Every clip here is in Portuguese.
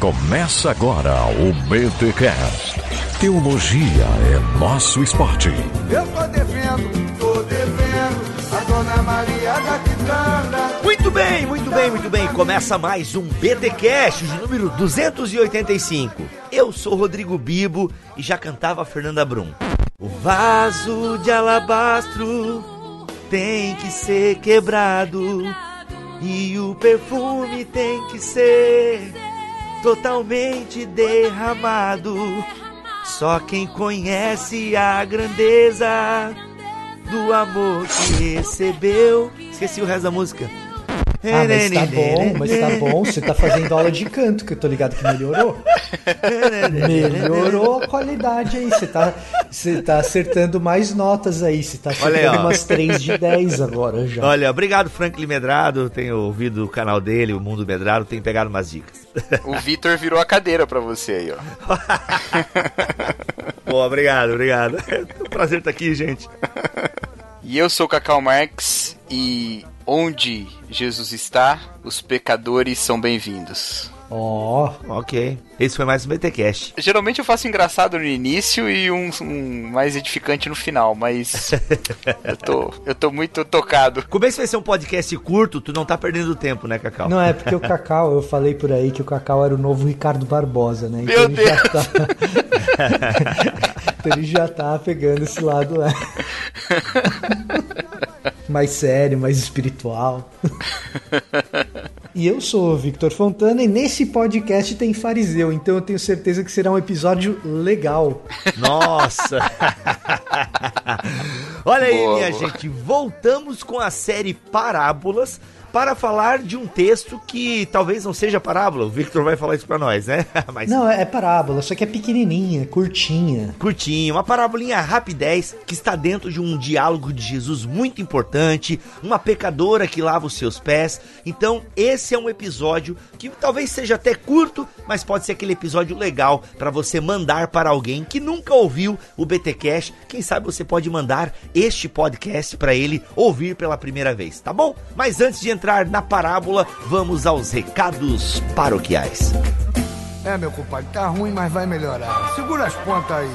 Começa agora o BTCast. Teologia é nosso esporte. Eu tô devendo, tô devendo a Dona Maria da Quitanda. Muito bem, muito bem, muito bem. Começa mais um BTcast de número 285. Eu sou Rodrigo Bibo e já cantava Fernanda Brum. O vaso de alabastro tem que ser quebrado e o perfume tem que ser totalmente derramado. Só quem conhece a grandeza do amor que recebeu. Esqueci o resto da música. Ah, mas tá bom, mas tá bom. Você tá fazendo aula de canto, que eu tô ligado que melhorou. Melhorou a qualidade aí. Você tá, você tá acertando mais notas aí. Você tá acertando umas 3 de 10 agora já. Olha, obrigado Franklin Medrado, tenho ouvido o canal dele, o Mundo Medrado, tenho pegado umas dicas. O Vitor virou a cadeira pra você aí, ó. Boa, obrigado, obrigado. É um prazer estar aqui, gente. E eu sou o Cacau Marx e onde Jesus está, os pecadores são bem-vindos. Ó, Ok, esse foi mais um BTcast. Geralmente eu faço engraçado no início e um, um mais edificante no final, mas eu tô, eu tô muito tocado. Como esse vai ser um podcast curto, tu não tá perdendo tempo, né, Cacau? não é porque o Cacau, eu falei por aí que o Cacau era o novo Ricardo Barbosa, né? Meu ele já tá. então ele já tá pegando esse lado lá. mais sério, mais espiritual. E eu sou o Victor Fontana e nesse podcast tem fariseu, então eu tenho certeza que será um episódio legal. Nossa! Olha aí, Boa, minha boa. gente, voltamos com a série Parábolas para falar de um texto que talvez não seja parábola. O Victor vai falar isso pra nós, né? Mas Não, é parábola, só que é pequenininha, curtinha. curtinho, uma parábolinha rapidez que está dentro de um diálogo de Jesus muito importante, uma pecadora que lava os seus pés. Então, esse é um episódio que talvez seja até curto, mas pode ser aquele episódio legal para você mandar para alguém que nunca ouviu o BTcast. Quem sabe você pode mandar este podcast para ele ouvir pela primeira vez, tá bom? Mas antes de entrar na parábola, vamos aos recados paroquiais. É, meu compadre, tá ruim, mas vai melhorar. Segura as pontas aí.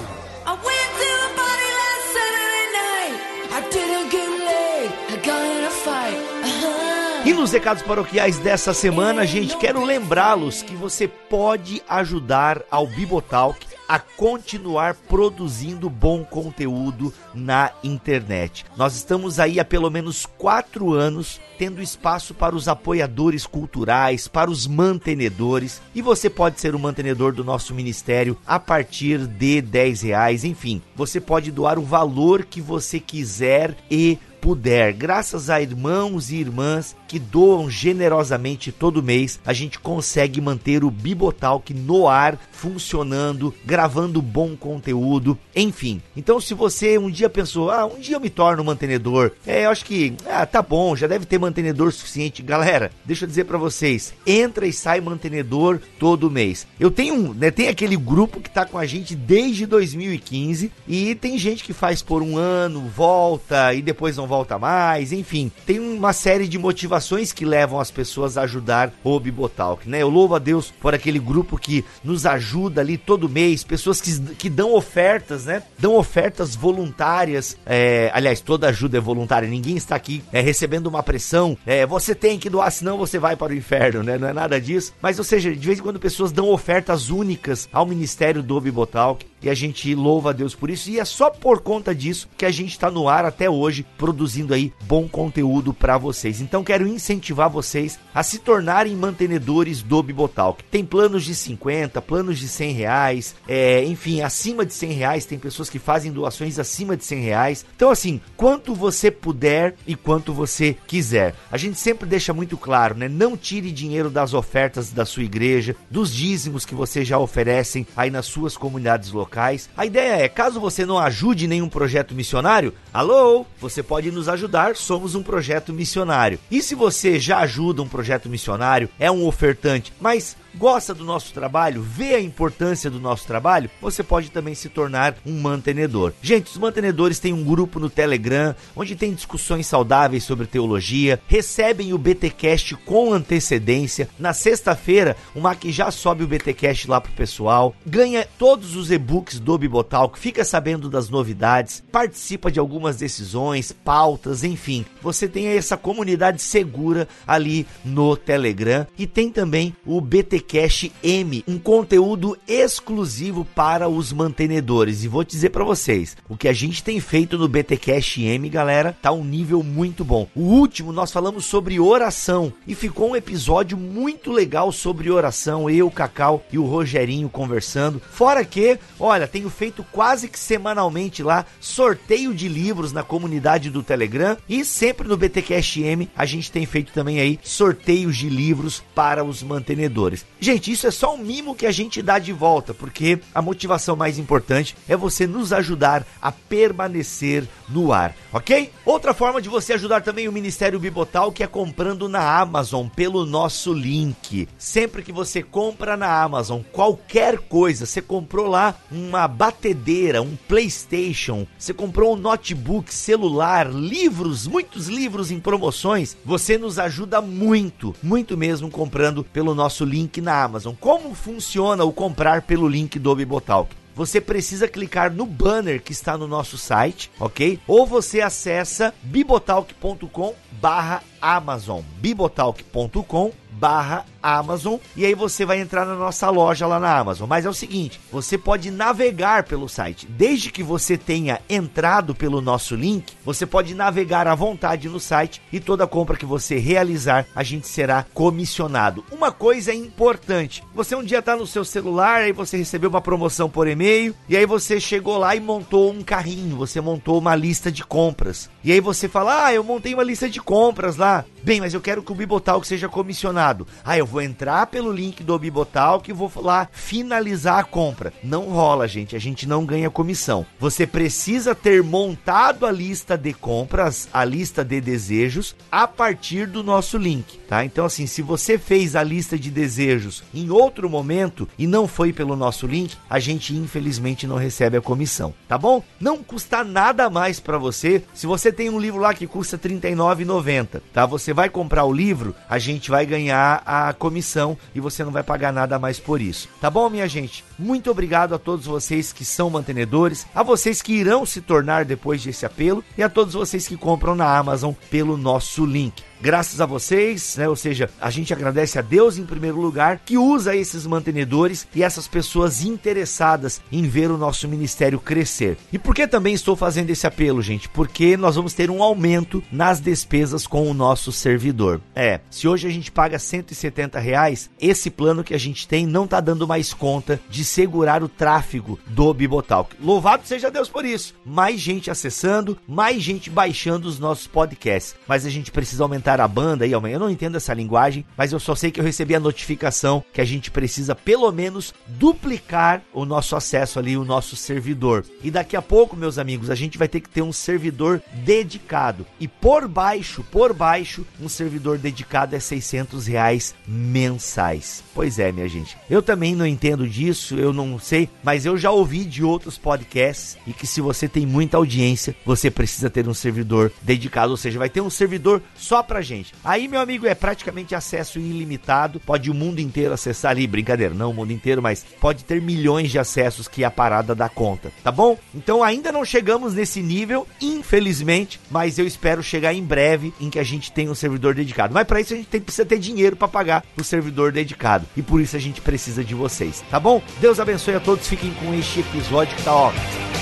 Uh-huh. E nos recados paroquiais dessa semana, gente, quero lembrá-los que você pode ajudar ao Bibotalk a continuar produzindo bom conteúdo na internet. Nós estamos aí há pelo menos quatro anos tendo espaço para os apoiadores culturais, para os mantenedores, e você pode ser um mantenedor do nosso ministério a partir de 10 reais, enfim, você pode doar o valor que você quiser e puder. Graças a irmãos e irmãs que doam generosamente todo mês, a gente consegue manter o Bibotalk no ar, funcionando, gravando bom conteúdo, enfim. Então, se você um dia pensou, ah, um dia eu me torno mantenedor, é, eu acho que, ah, tá bom, já deve ter mantenedor suficiente. Galera, deixa eu dizer pra vocês, entra e sai mantenedor todo mês. Eu tenho, um, né, tem aquele grupo que tá com a gente desde 2015 e tem gente que faz por um ano, volta e depois não volta mais, enfim, tem uma série de motivações que levam as pessoas a ajudar o Bibotalk, né? Eu louvo a Deus por aquele grupo que nos ajuda ali todo mês, pessoas que, que dão ofertas, né? Dão ofertas voluntárias, é, aliás, toda ajuda é voluntária, ninguém está aqui é, recebendo uma pressão, é, você tem que doar, senão você vai para o inferno, né? Não é nada disso, mas ou seja, de vez em quando pessoas dão ofertas únicas ao ministério do Bibotalk e a gente louva a Deus por isso e é só por conta disso que a gente está no ar até hoje produzindo aí bom conteúdo para vocês. Então quero incentivar vocês a se tornarem mantenedores do Bibotalk. Tem planos de 50, planos de 100 reais, é, enfim, acima de 100 reais. Tem pessoas que fazem doações acima de 100 reais. Então assim, quanto você puder e quanto você quiser. A gente sempre deixa muito claro, né? Não tire dinheiro das ofertas da sua igreja, dos dízimos que vocês já oferecem aí nas suas comunidades locais locais. A ideia é, caso você não ajude nenhum projeto missionário, alô, você pode nos ajudar, somos um projeto missionário. E se você já ajuda um projeto missionário, é um ofertante, mas gosta do nosso trabalho, vê a importância do nosso trabalho, você pode também se tornar um mantenedor. Gente, os mantenedores têm um grupo no Telegram onde tem discussões saudáveis sobre teologia, recebem o BTcast com antecedência. Na sexta-feira, o Mac já sobe o BTcast lá pro pessoal, ganha todos os e-books do Bibotalk, fica sabendo das novidades, participa de algumas decisões, pautas, enfim. Você tem essa comunidade segura ali no Telegram e tem também o BT BTcast M, um conteúdo exclusivo para os mantenedores. E vou dizer para vocês, o que a gente tem feito no BTcast M, galera, tá um nível muito bom. O último nós falamos sobre oração e ficou um episódio muito legal sobre oração, eu, Cacau e o Rogerinho conversando. Fora que, olha, tenho feito quase que semanalmente lá sorteio de livros na comunidade do Telegram e sempre no BTcast M a gente tem feito também aí sorteios de livros para os mantenedores. Gente, isso é só um mimo que a gente dá de volta, porque a motivação mais importante é você nos ajudar a permanecer no ar, ok? Outra forma de você ajudar também o Ministério Bibotal que é comprando na Amazon pelo nosso link. Sempre que você compra na Amazon qualquer coisa, você comprou lá uma batedeira, um PlayStation, você comprou um notebook, celular, livros, muitos livros em promoções, você nos ajuda muito, muito mesmo comprando pelo nosso link na Amazon. Como funciona o comprar pelo link do Bibotalk? Você precisa clicar no banner que está no nosso site, ok? Ou você acessa bibotalk.com barra Amazon, bibotalk.com barra Amazon e aí você vai entrar na nossa loja lá na Amazon. Mas é o seguinte, você pode navegar pelo site. Desde que você tenha entrado pelo nosso link, você pode navegar à vontade no site e toda compra que você realizar, a gente será comissionado. Uma coisa importante, você um dia está no seu celular e você recebeu uma promoção por e-mail e aí você chegou lá e montou um carrinho, você montou uma lista de compras. E aí você fala: "Ah, eu montei uma lista de compras lá. Bem, mas eu quero que o Bibotalk seja comissionado. Ah, eu vou entrar pelo link do Bibotalk e vou lá finalizar a compra. Não rola, gente. A gente não ganha comissão. Você precisa ter montado a lista de compras, a lista de desejos, a partir do nosso link, tá? Então, assim, se você fez a lista de desejos em outro momento e não foi pelo nosso link, a gente infelizmente não recebe a comissão, tá bom? Não custa nada mais para você. Se você tem um livro lá que custa R$ 39,90, tá? Você vai comprar o livro, a gente vai ganhar a comissão e você não vai pagar nada mais por isso. Tá bom, minha gente? Muito obrigado a todos vocês que são mantenedores, a vocês que irão se tornar depois desse apelo e a todos vocês que compram na Amazon pelo nosso link graças a vocês, né? Ou seja, a gente agradece a Deus em primeiro lugar que usa esses mantenedores e essas pessoas interessadas em ver o nosso ministério crescer. E por que também estou fazendo esse apelo, gente? Porque nós vamos ter um aumento nas despesas com o nosso servidor. É, se hoje a gente paga 170 reais, esse plano que a gente tem não tá dando mais conta de segurar o tráfego do Bibotalk. Louvado seja Deus por isso. Mais gente acessando, mais gente baixando os nossos podcasts. Mas a gente precisa aumentar a banda aí, amanhã. Eu não entendo essa linguagem, mas eu só sei que eu recebi a notificação que a gente precisa pelo menos duplicar o nosso acesso ali, o nosso servidor. E daqui a pouco, meus amigos, a gente vai ter que ter um servidor dedicado. E por baixo, por baixo, um servidor dedicado é 600 reais mensais. Pois é, minha gente. Eu também não entendo disso, eu não sei, mas eu já ouvi de outros podcasts e que se você tem muita audiência, você precisa ter um servidor dedicado, ou seja, vai ter um servidor só pra gente. Aí, meu amigo, é praticamente acesso ilimitado, pode o mundo inteiro acessar ali, brincadeira, não o mundo inteiro, mas pode ter milhões de acessos que a parada dá conta, tá bom? Então ainda não chegamos nesse nível, infelizmente, mas eu espero chegar em breve em que a gente tenha um servidor dedicado. Mas para isso a gente tem, precisa ter dinheiro para pagar o servidor dedicado e por isso a gente precisa de vocês, tá bom? Deus abençoe a todos, fiquem com este episódio que tá ó.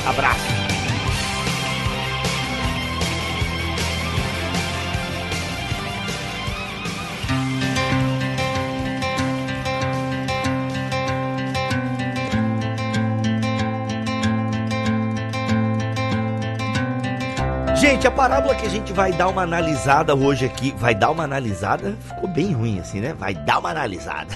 Abraço. Gente, a parábola que a gente vai dar uma analisada hoje aqui, vai dar uma analisada, ficou bem ruim assim, né? Vai dar uma analisada.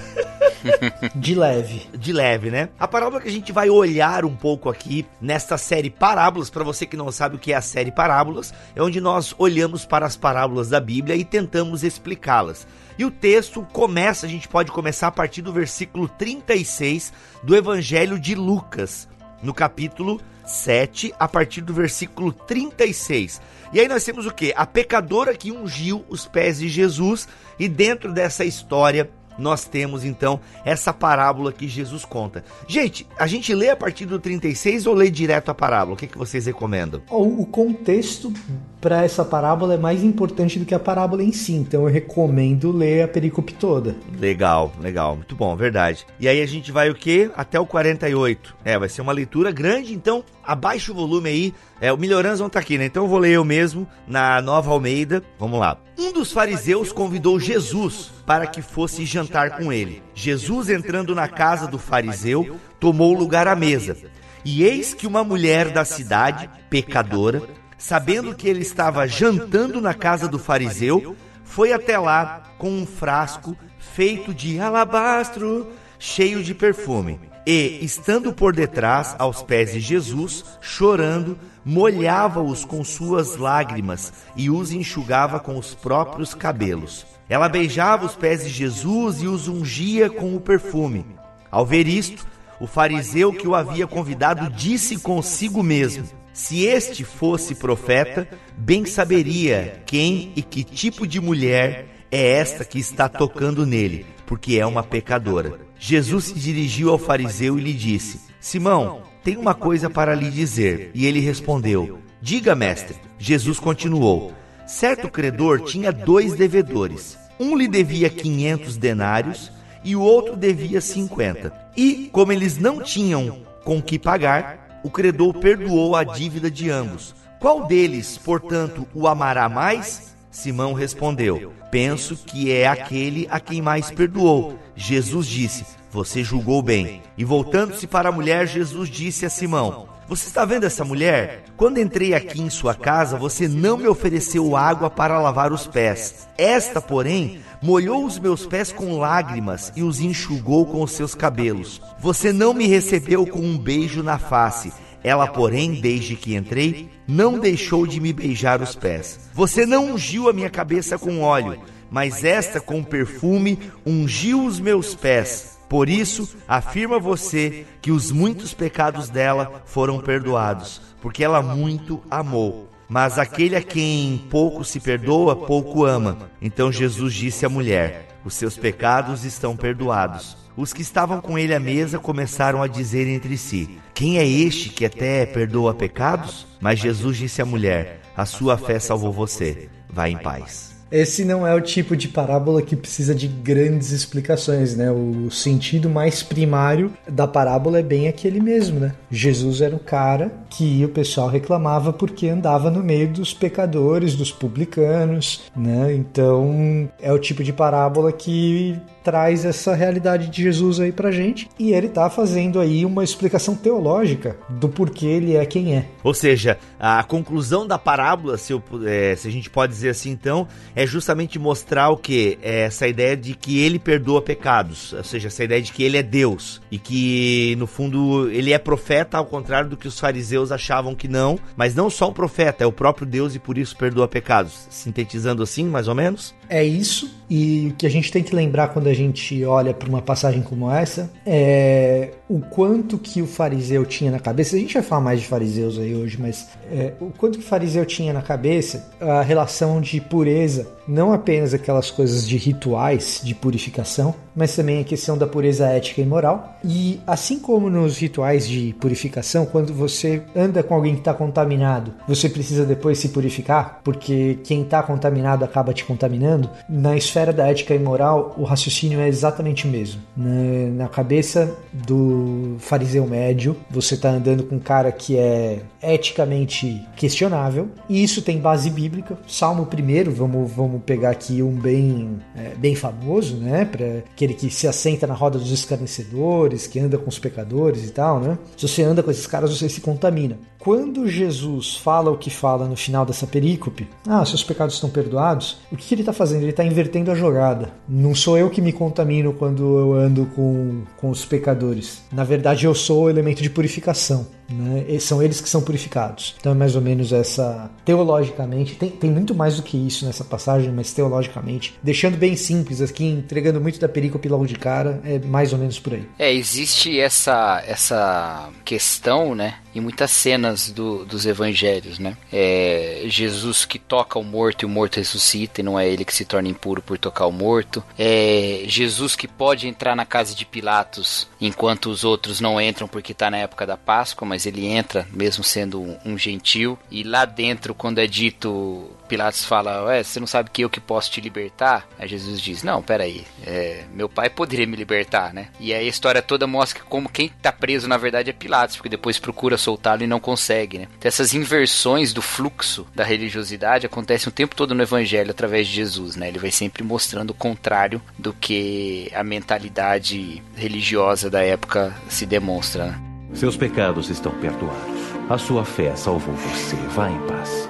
De leve. de leve, né? A parábola que a gente vai olhar um pouco aqui nesta série Parábolas, para você que não sabe o que é a série Parábolas, é onde nós olhamos para as parábolas da Bíblia e tentamos explicá-las. E o texto começa, a gente pode começar a partir do versículo 36 do Evangelho de Lucas, no capítulo 7, a partir do versículo 36. E aí nós temos o que? A pecadora que ungiu os pés de Jesus, e dentro dessa história nós temos então essa parábola que Jesus conta. Gente, a gente lê a partir do 36 ou lê direto a parábola? O que, que vocês recomendam? O, o contexto para essa parábola é mais importante do que a parábola em si, então eu recomendo ler a perícope toda. Legal, legal, muito bom, verdade. E aí a gente vai o quê? Até o 48. É, vai ser uma leitura grande, então abaixa o volume aí. É, o Melhorança não tá aqui, né? Então eu vou ler eu mesmo na Nova Almeida. Vamos lá. Um dos fariseus convidou Jesus para que fosse jantar com ele. Jesus, entrando na casa do fariseu, tomou lugar à mesa. E eis que uma mulher da cidade, pecadora, sabendo que ele estava jantando na casa do fariseu, foi até lá com um frasco feito de alabastro, cheio de perfume. E, estando por detrás, aos pés de Jesus, chorando, molhava-os com suas lágrimas e os enxugava com os próprios cabelos. Ela beijava os pés de Jesus e os ungia com o perfume. Ao ver isto, o fariseu que o havia convidado disse consigo mesmo: Se este fosse profeta, bem saberia quem e que tipo de mulher é esta que está tocando nele, porque é uma pecadora. Jesus se dirigiu ao fariseu e lhe disse: Simão, tenho uma coisa para lhe dizer. E ele respondeu: Diga, mestre. Jesus continuou: Certo credor tinha dois devedores. Um lhe devia 500 denários e o outro devia 50. E, como eles não tinham com que pagar, o credor perdoou a dívida de ambos. Qual deles, portanto, o amará mais? Simão respondeu: Penso que é aquele a quem mais perdoou. Jesus disse: Você julgou bem. E voltando-se para a mulher, Jesus disse a Simão: Você está vendo essa mulher? Quando entrei aqui em sua casa, você não me ofereceu água para lavar os pés. Esta, porém, molhou os meus pés com lágrimas e os enxugou com os seus cabelos. Você não me recebeu com um beijo na face. Ela, porém, desde que entrei, não deixou de me beijar os pés. Você não ungiu a minha cabeça com óleo, mas esta com perfume ungiu os meus pés. Por isso, afirma você que os muitos pecados dela foram perdoados, porque ela muito amou. Mas aquele a quem pouco se perdoa, pouco ama. Então Jesus disse à mulher: Os seus pecados estão perdoados. Os que estavam com ele à mesa começaram a dizer entre si: Quem é este que até perdoa pecados? Mas Jesus disse à mulher: A sua fé salvou você. Vá em paz. Esse não é o tipo de parábola que precisa de grandes explicações, né? O sentido mais primário da parábola é bem aquele mesmo, né? Jesus era um cara que o pessoal reclamava porque andava no meio dos pecadores, dos publicanos, né? Então é o tipo de parábola que traz essa realidade de Jesus aí pra gente e ele tá fazendo aí uma explicação teológica do porquê ele é quem é. Ou seja, a conclusão da parábola, se, eu é, se a gente pode dizer assim então, é justamente mostrar o que? Essa ideia de que ele perdoa pecados, ou seja, essa ideia de que ele é Deus e que no fundo ele é profeta, ao contrário do que os fariseus achavam que não, mas não só um profeta, é o próprio Deus e por isso perdoa pecados. Sintetizando assim, mais ou menos? É isso, e o que a gente tem que lembrar quando a gente olha para uma passagem como essa é o quanto que o fariseu tinha na cabeça. A gente vai falar mais de fariseus aí hoje, mas é, o quanto que o fariseu tinha na cabeça a relação de pureza, não apenas aquelas coisas de rituais de purificação, mas também a questão da pureza ética e moral. E assim como nos rituais de purificação, quando você anda com alguém que está contaminado, você precisa depois se purificar, porque quem está contaminado acaba te contaminando. Na esfera da ética e moral, o raciocínio é exatamente o mesmo. Na, na cabeça do fariseu médio, você tá andando com um cara que é eticamente questionável, e isso tem base bíblica. Salmo primeiro, vamos, vamos pegar aqui um bem, é, bem famoso, né? Para aquele que se assenta na roda dos escarnecedores, que anda com os pecadores e tal, né? Se você anda com esses caras, você se contamina. Quando Jesus fala o que fala no final dessa perícope, ah, seus pecados estão perdoados, o que, que ele está fazendo? Ele está invertendo a jogada. Não sou eu que me contamino quando eu ando com, com os pecadores. Na verdade, eu sou o elemento de purificação. Né? E são eles que são purificados. Então é mais ou menos essa. Teologicamente, tem, tem muito mais do que isso nessa passagem, mas teologicamente, deixando bem simples aqui, entregando muito da perícope logo de cara, é mais ou menos por aí. É, existe essa, essa questão, né? Em muitas cenas do, dos evangelhos, né? É, Jesus que toca o morto e o morto ressuscita, e não é ele que se torna impuro por tocar o morto. É, Jesus que pode entrar na casa de Pilatos enquanto os outros não entram porque está na época da Páscoa, mas ele entra mesmo sendo um, gentil. E lá dentro, quando é dito Pilatos fala, ué, você não sabe que eu que posso te libertar? Aí Jesus diz, não, peraí, é, meu pai poderia me libertar, né? E aí a história toda mostra como quem tá preso na verdade é Pilatos, porque depois procura soltá-lo e não consegue, né? Então essas inversões do fluxo da religiosidade acontecem o tempo todo no evangelho através de Jesus, né? Ele vai sempre mostrando o contrário do que a mentalidade religiosa da época se demonstra, né? Seus pecados estão perdoados. A sua fé salvou você. Vá em paz.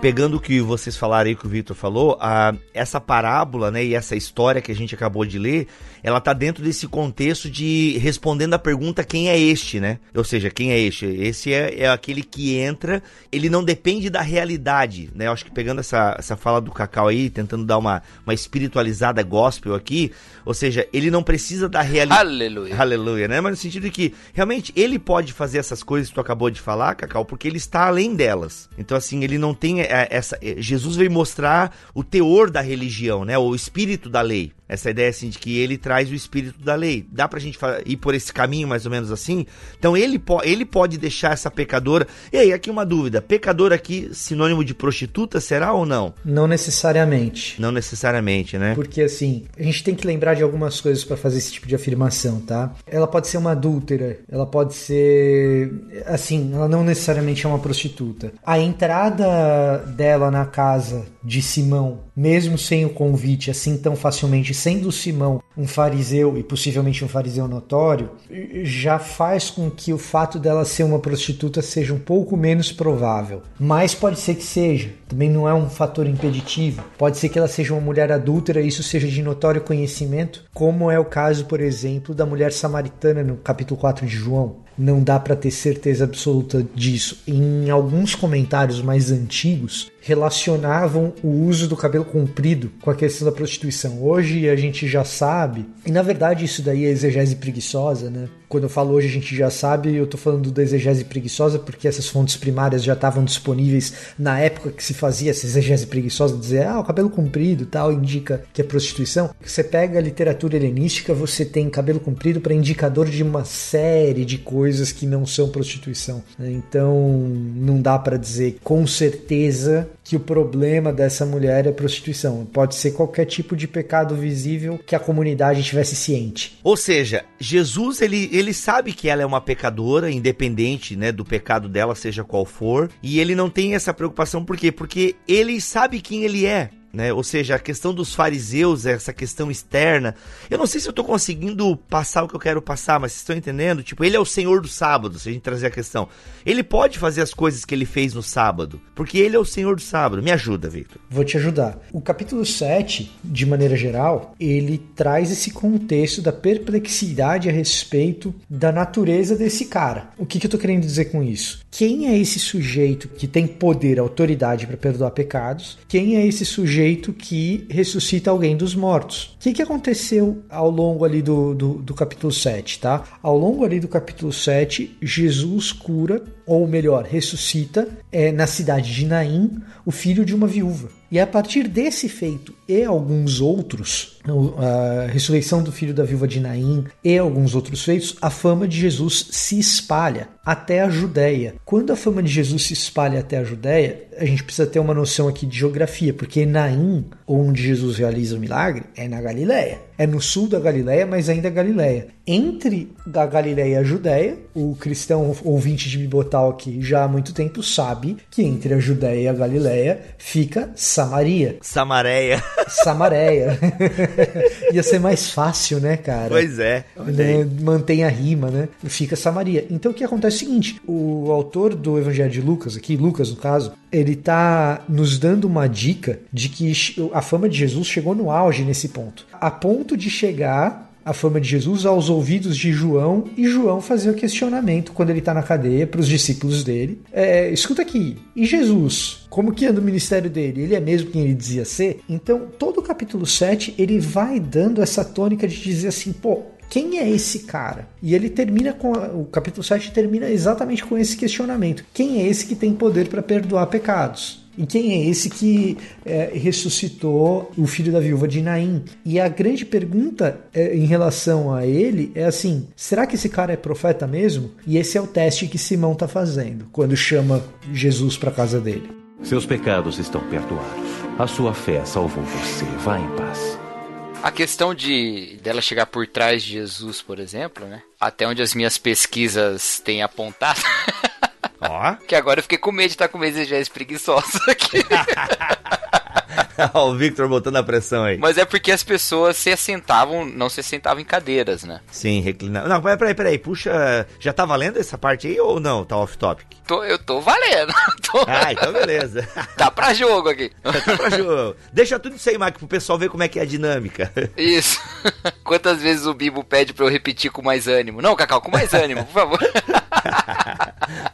Pegando o que vocês falaram aí, que o Victor falou, a, essa parábola né, e essa história que a gente acabou de ler, ela tá dentro desse contexto de respondendo a pergunta quem é este, né? Ou seja, quem é este? Esse é, é aquele que entra, ele não depende da realidade, né? Eu acho que pegando essa, essa fala do Cacau aí, tentando dar uma, uma espiritualizada gospel aqui, ou seja, ele não precisa da realidade. Aleluia. Aleluia, né? Mas no sentido de que realmente ele pode fazer essas coisas que tu acabou de falar, Cacau, porque ele está além delas. Então, assim, ele não tem é, essa. é, Jesus veio mostrar o teor da religião, né? O espírito da lei. Essa ideia assim de que ele traz o espírito da lei. Dá pra gente ir por esse caminho mais ou menos assim? Então ele, po ele pode deixar essa pecadora. E aí, aqui uma dúvida: pecadora aqui, sinônimo de prostituta, será ou não? Não necessariamente. Não necessariamente, né? Porque assim, a gente tem que lembrar de algumas coisas para fazer esse tipo de afirmação, tá? Ela pode ser uma adúltera, ela pode ser assim, ela não necessariamente é uma prostituta. A entrada dela na casa de Simão, mesmo sem o convite, assim tão facilmente, sendo Simão um fariseu e possivelmente um fariseu notório, já faz com que o fato dela ser uma prostituta seja um pouco menos provável. Mas pode ser que seja. Também não é um fator impeditivo. Pode ser que ela seja uma mulher adúltera e isso seja de notório conhecimento, como é o caso, por exemplo, da mulher samaritana no capítulo 4 de João. Não dá para ter certeza absoluta disso. Em alguns comentários mais antigos, relacionavam o uso do cabelo comprido com a questão da prostituição. Hoje a gente já sabe, e na verdade isso daí é exegese preguiçosa, né? Quando eu falo hoje a gente já sabe, eu tô falando da exegese preguiçosa porque essas fontes primárias já estavam disponíveis na época que se fazia essa exegese preguiçosa, dizer, ah, o cabelo comprido tal indica que é prostituição. Você pega a literatura helenística, você tem cabelo comprido para indicador de uma série de coisas que não são prostituição. né? Então não dá para dizer com certeza que o problema dessa mulher é prostituição. Pode ser qualquer tipo de pecado visível que a comunidade tivesse ciente. Ou seja, Jesus ele, ele sabe que ela é uma pecadora, independente né, do pecado dela, seja qual for, e ele não tem essa preocupação, por quê? Porque ele sabe quem ele é. Né? Ou seja, a questão dos fariseus, essa questão externa. Eu não sei se eu tô conseguindo passar o que eu quero passar, mas vocês estão entendendo? Tipo, ele é o senhor do sábado, se a gente trazer a questão. Ele pode fazer as coisas que ele fez no sábado, porque ele é o senhor do sábado. Me ajuda, Victor. Vou te ajudar. O capítulo 7, de maneira geral, ele traz esse contexto da perplexidade a respeito da natureza desse cara. O que, que eu tô querendo dizer com isso? Quem é esse sujeito que tem poder, autoridade para perdoar pecados? Quem é esse sujeito que ressuscita alguém dos mortos? O que, que aconteceu ao longo ali do, do, do capítulo 7, tá? Ao longo ali do capítulo 7, Jesus cura, ou melhor, ressuscita é, na cidade de Naim o filho de uma viúva. E a partir desse feito e alguns outros, a ressurreição do filho da viúva de Naim e alguns outros feitos, a fama de Jesus se espalha até a Judéia. Quando a fama de Jesus se espalha até a Judéia, a gente precisa ter uma noção aqui de geografia, porque Naim onde Jesus realiza o milagre é na Galileia. É no sul da Galileia, mas ainda é Galileia. Entre a Galileia e a Judéia, o cristão ouvinte de Bibotalk já há muito tempo sabe que entre a Judéia e a Galileia fica Samaria. Samareia. Samareia. Ia ser mais fácil, né, cara? Pois é. Né, Mantém a rima, né? Fica Samaria. Então o que acontece é o seguinte: o autor do Evangelho de Lucas, aqui, Lucas no caso, ele tá nos dando uma dica de que a fama de Jesus chegou no auge nesse ponto. A ponto de chegar a fama de Jesus aos ouvidos de João e João fazer o questionamento quando ele está na cadeia para os discípulos dele. É, escuta aqui, e Jesus? Como que anda o ministério dele? Ele é mesmo quem ele dizia ser? Então, todo o capítulo 7 ele vai dando essa tônica de dizer assim, pô, quem é esse cara? E ele termina com. a- o capítulo 7 termina exatamente com esse questionamento. Quem é esse que tem poder para perdoar pecados? E quem é esse que é, ressuscitou o filho da viúva de Naim? E a grande pergunta é, em relação a ele é assim: será que esse cara é profeta mesmo? E esse é o teste que Simão está fazendo quando chama Jesus para casa dele. Seus pecados estão perdoados. A sua fé salvou você. Vá em paz. A questão de dela chegar por trás de Jesus, por exemplo, né? Até onde as minhas pesquisas têm apontado. Ó. que agora eu fiquei com medo de estar com medo de preguiçosa aqui. O Victor botando a pressão aí. Mas é porque as pessoas se assentavam, não se assentavam em cadeiras, né? Sim, reclinado. Não, peraí, peraí, peraí. Puxa. Já tá valendo essa parte aí ou não? Tá off topic? Tô, eu tô valendo. Tô- Ah, então beleza. Tá pra jogo aqui. Tá pra jogo. Deixa tudo isso aí, Mike, pro pessoal ver como é que é a dinâmica. Isso. Quantas vezes o Bibo pede pra eu repetir com mais ânimo? Não, Cacau, com mais ânimo, por favor.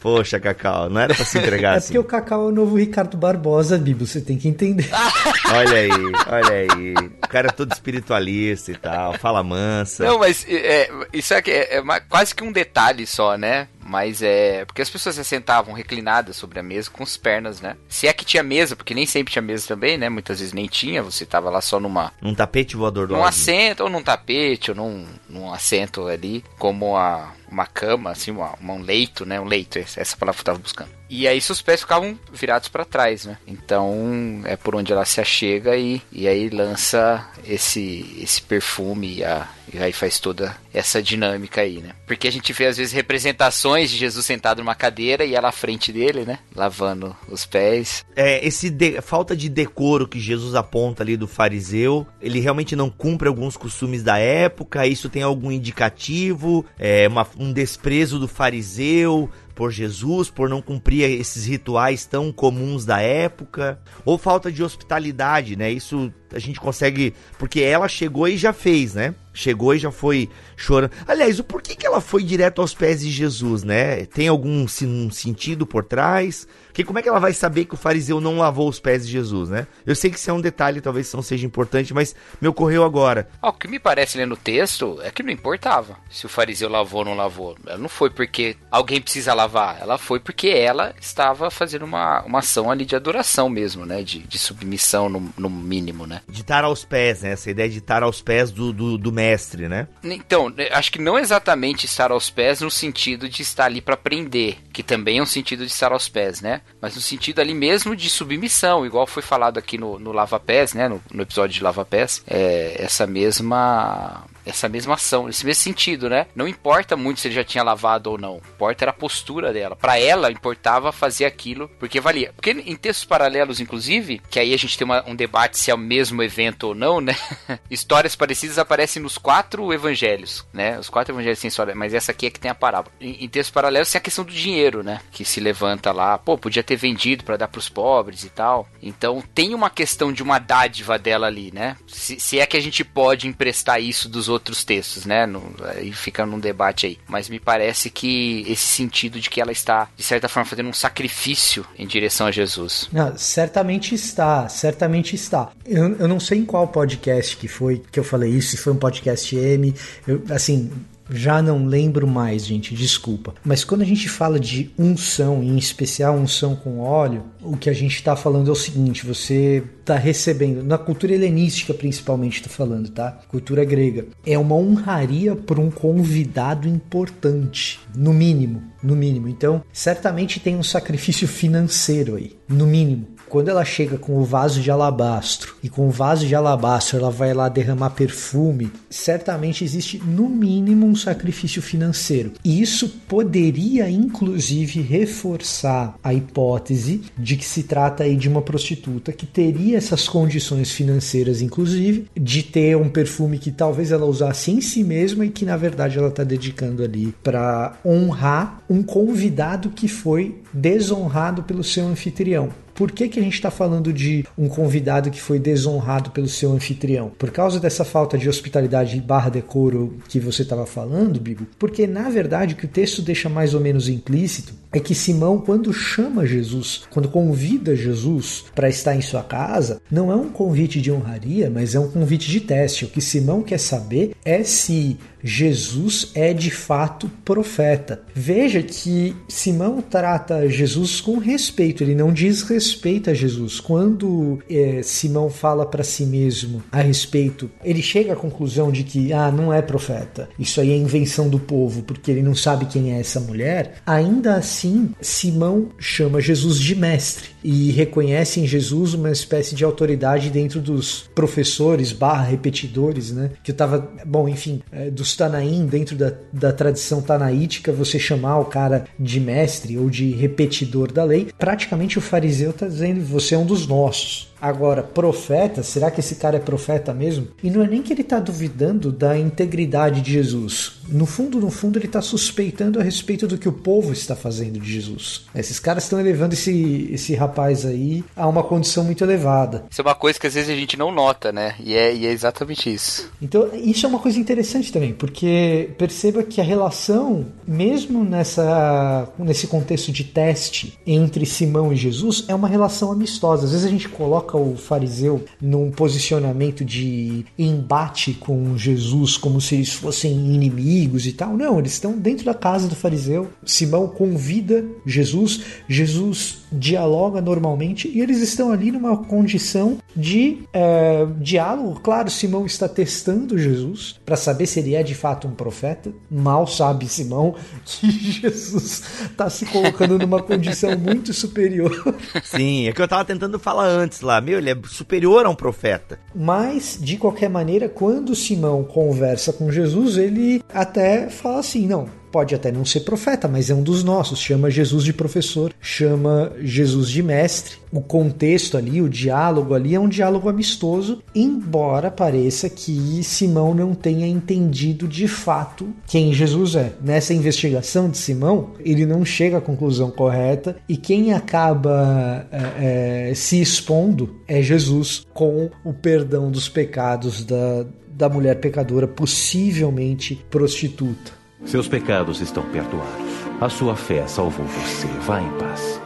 Poxa, Cacau, não era pra se entregar É assim. porque o Cacau é o novo Ricardo Barbosa, Bibo, você tem que entender. Olha aí, olha aí. O cara é todo espiritualista e tal, fala mansa. Não, mas é, isso é, que- é, é ma- quase que um detalhe só, né? Mas é. Porque as pessoas se sentavam reclinadas sobre a mesa com as pernas, né? Se é que tinha mesa, porque nem sempre tinha mesa também, né? Muitas vezes nem tinha, você tava lá só numa. Um tapete voador do Num assento, ou num tapete, ou num, num assento ali, como a, uma cama, assim, uma, um leito, né? Um leito, essa palavra que eu tava buscando. E aí seus pés ficavam virados pra trás, né? Então é por onde ela se achega e, e aí lança esse, esse perfume a- e aí faz toda essa dinâmica aí, né? Porque a gente vê às vezes representações de Jesus sentado numa cadeira e ela à frente dele, né? Lavando os pés. É, esse de- falta de decoro que Jesus aponta ali do fariseu, ele realmente não cumpre alguns costumes da época, isso tem algum indicativo, é uma- um desprezo do fariseu por Jesus, por não cumprir esses rituais tão comuns da época, ou falta de hospitalidade, né? Isso a gente consegue, porque ela chegou e já fez, né? Chegou e já foi chorando. Aliás, o porquê que ela foi direto aos pés de Jesus, né? Tem algum um sentido por trás? Porque como é que ela vai saber que o fariseu não lavou os pés de Jesus, né? Eu sei que isso é um detalhe, talvez não seja importante, mas me ocorreu agora. Ah, o que me parece lendo o texto é que não importava se o fariseu lavou ou não lavou. Ela não foi porque alguém precisa lavar. Ela foi porque ela estava fazendo uma, uma ação ali de adoração mesmo, né? De, de submissão no, no mínimo, né? De estar aos pés, né? Essa ideia de estar aos pés do, do, do mestre, né? Então, né, acho que não exatamente estar aos pés no sentido de estar ali para aprender, que também é um sentido de estar aos pés, né? Mas no sentido ali mesmo de submissão, igual foi falado aqui no, no Lava Pés, né? No, no episódio de Lava Pés, é, essa mesma essa mesma ação, esse mesmo sentido, né? Não importa muito se ele já tinha lavado ou não, importa era a postura dela. Para ela importava fazer aquilo porque valia. Porque em textos paralelos, inclusive, que aí a gente tem uma- um debate se é o mesmo evento ou não, né? Histórias parecidas aparecem nos quatro evangelhos, né? Os quatro evangelhos têm história, mas essa aqui é que tem a parábola. Em, em textos paralelos tem a questão do dinheiro, né? Que se levanta lá, pô, podia ter vendido para dar pros pobres e tal. Então tem uma questão de uma dádiva dela ali, né? Se, se é que a gente pode emprestar isso dos outros textos, né? No- aí fica num debate aí. Mas me parece que esse sentido de que ela está, de certa forma, fazendo um sacrifício em direção a Jesus. Não, certamente está, certamente está. Eu, eu não sei em qual podcast que foi que eu falei isso, se foi um podcast M, eu, assim, já não lembro mais, gente, desculpa. Mas quando a gente fala de unção, em especial unção com óleo, o que a gente está falando é o seguinte: você está recebendo, na cultura helenística principalmente, estou falando, tá? Cultura grega, é uma honraria por um convidado importante, no mínimo, no mínimo. Então, certamente tem um sacrifício financeiro aí, no mínimo quando ela chega com o vaso de alabastro e com o vaso de alabastro ela vai lá derramar perfume, certamente existe no mínimo um sacrifício financeiro. E isso poderia inclusive reforçar a hipótese de que se trata aí de uma prostituta que teria essas condições financeiras, inclusive, de ter um perfume que talvez ela usasse em si mesma e que na verdade ela está dedicando ali para honrar um convidado que foi desonrado pelo seu anfitrião. Por que, que a gente está falando de um convidado que foi desonrado pelo seu anfitrião? Por causa dessa falta de hospitalidade barra decoro que você estava falando, Bibo? Porque, na verdade, o que o texto deixa mais ou menos implícito é que Simão, quando chama Jesus, quando convida Jesus para estar em sua casa, não é um convite de honraria, mas é um convite de teste. O que Simão quer saber é se Jesus é de fato profeta. Veja que Simão trata Jesus com respeito, ele não diz respeito a Jesus. Quando é, Simão fala para si mesmo a respeito, ele chega à conclusão de que ah, não é profeta, isso aí é invenção do povo, porque ele não sabe quem é essa mulher. Ainda assim, Simão chama Jesus de mestre e reconhece em Jesus uma espécie de autoridade dentro dos professores barra repetidores, né? Que eu tava, bom, enfim, é, dos Tanaim, dentro da, da tradição tanaítica, você chamar o cara de mestre ou de repetidor da lei, praticamente o fariseu está dizendo, você é um dos nossos. Agora, profeta, será que esse cara é profeta mesmo? E não é nem que ele está duvidando da integridade de Jesus. No fundo, no fundo, ele está suspeitando a respeito do que o povo está fazendo de Jesus. Esses caras estão elevando esse, esse rapaz aí a uma condição muito elevada. Isso é uma coisa que às vezes a gente não nota, né? E é, e é exatamente isso. Então, isso é uma coisa interessante também, porque perceba que a relação, mesmo nessa, nesse contexto de teste entre Simão e Jesus, é uma relação amistosa. Às vezes a gente coloca o fariseu num posicionamento de embate com Jesus, como se eles fossem inimigos e tal. Não, eles estão dentro da casa do fariseu. Simão convida Jesus, Jesus dialoga normalmente e eles estão ali numa condição de é, diálogo. Claro, Simão está testando Jesus para saber se ele é de fato um profeta. Mal sabe Simão que Jesus está se colocando numa condição muito superior. Sim, é que eu tava tentando falar antes lá. Meu, ele é superior a um profeta. Mas, de qualquer maneira, quando Simão conversa com Jesus, ele até fala assim: não, pode até não ser profeta, mas é um dos nossos. Chama Jesus de professor, chama Jesus de mestre. O contexto ali, o diálogo ali é um diálogo amistoso, embora pareça que Simão não tenha entendido de fato quem Jesus é. Nessa investigação de Simão, ele não chega à conclusão correta e quem acaba é, é, se expondo é Jesus com o perdão dos pecados da, da mulher pecadora, possivelmente prostituta. Seus pecados estão perdoados. A sua fé salvou você. Vá em paz.